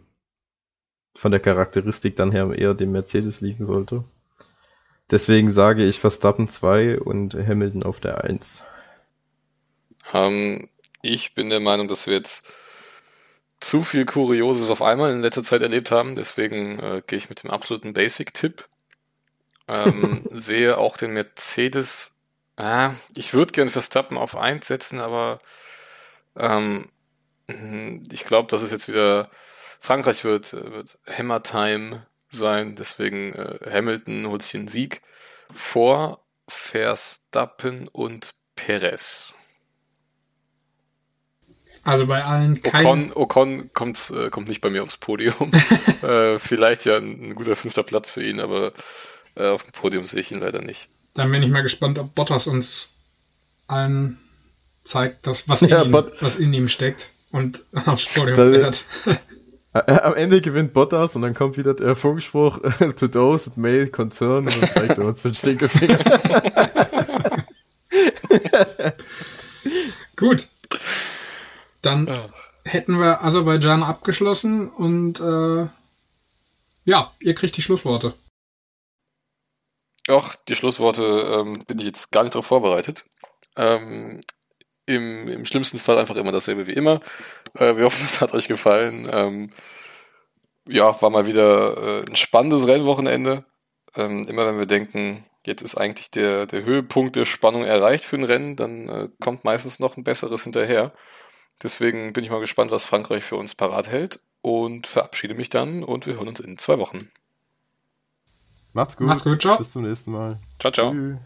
von der Charakteristik dann her eher dem Mercedes liegen sollte. Deswegen sage ich Verstappen 2 und Hamilton auf der 1. Ähm, ich bin der Meinung, dass wir jetzt zu viel Kurioses auf einmal in letzter Zeit erlebt haben. Deswegen äh, gehe ich mit dem absoluten Basic-Tipp. Ähm, (laughs) sehe auch den Mercedes. Äh, ich würde gern Verstappen auf 1 setzen, aber ähm, ich glaube, dass es jetzt wieder Frankreich wird, wird Hammer Time sein. Deswegen äh, Hamilton holt sich den Sieg vor Verstappen und Perez. Also bei allen keinen. Ocon, Ocon kommt, äh, kommt nicht bei mir aufs Podium. (laughs) äh, vielleicht ja ein, ein, guter fünfter Platz für ihn, aber äh, auf dem Podium sehe ich ihn leider nicht. Dann bin ich mal gespannt, ob Bottas uns allen zeigt, dass, was, in, ja, ihm, was in ihm steckt und (laughs) aufs Podium fährt. (laughs) Am Ende gewinnt Bottas und dann kommt wieder der Funkspruch to those that may concern und dann zeigt er uns den Stinkefinger. Gut. Dann Ach. hätten wir Aserbaidschan abgeschlossen und äh, ja, ihr kriegt die Schlussworte. Ach, die Schlussworte ähm, bin ich jetzt gar nicht darauf vorbereitet. Ähm, im, Im schlimmsten Fall einfach immer dasselbe wie immer. Äh, wir (laughs) hoffen, es hat euch gefallen. Ähm, ja, war mal wieder äh, ein spannendes Rennwochenende. Ähm, immer wenn wir denken, jetzt ist eigentlich der, der Höhepunkt der Spannung erreicht für ein Rennen, dann äh, kommt meistens noch ein besseres hinterher. Deswegen bin ich mal gespannt, was Frankreich für uns parat hält und verabschiede mich dann und wir hören uns in zwei Wochen. Macht's gut. Macht's gut, ciao. Bis zum nächsten Mal. Ciao, ciao. Tschüss.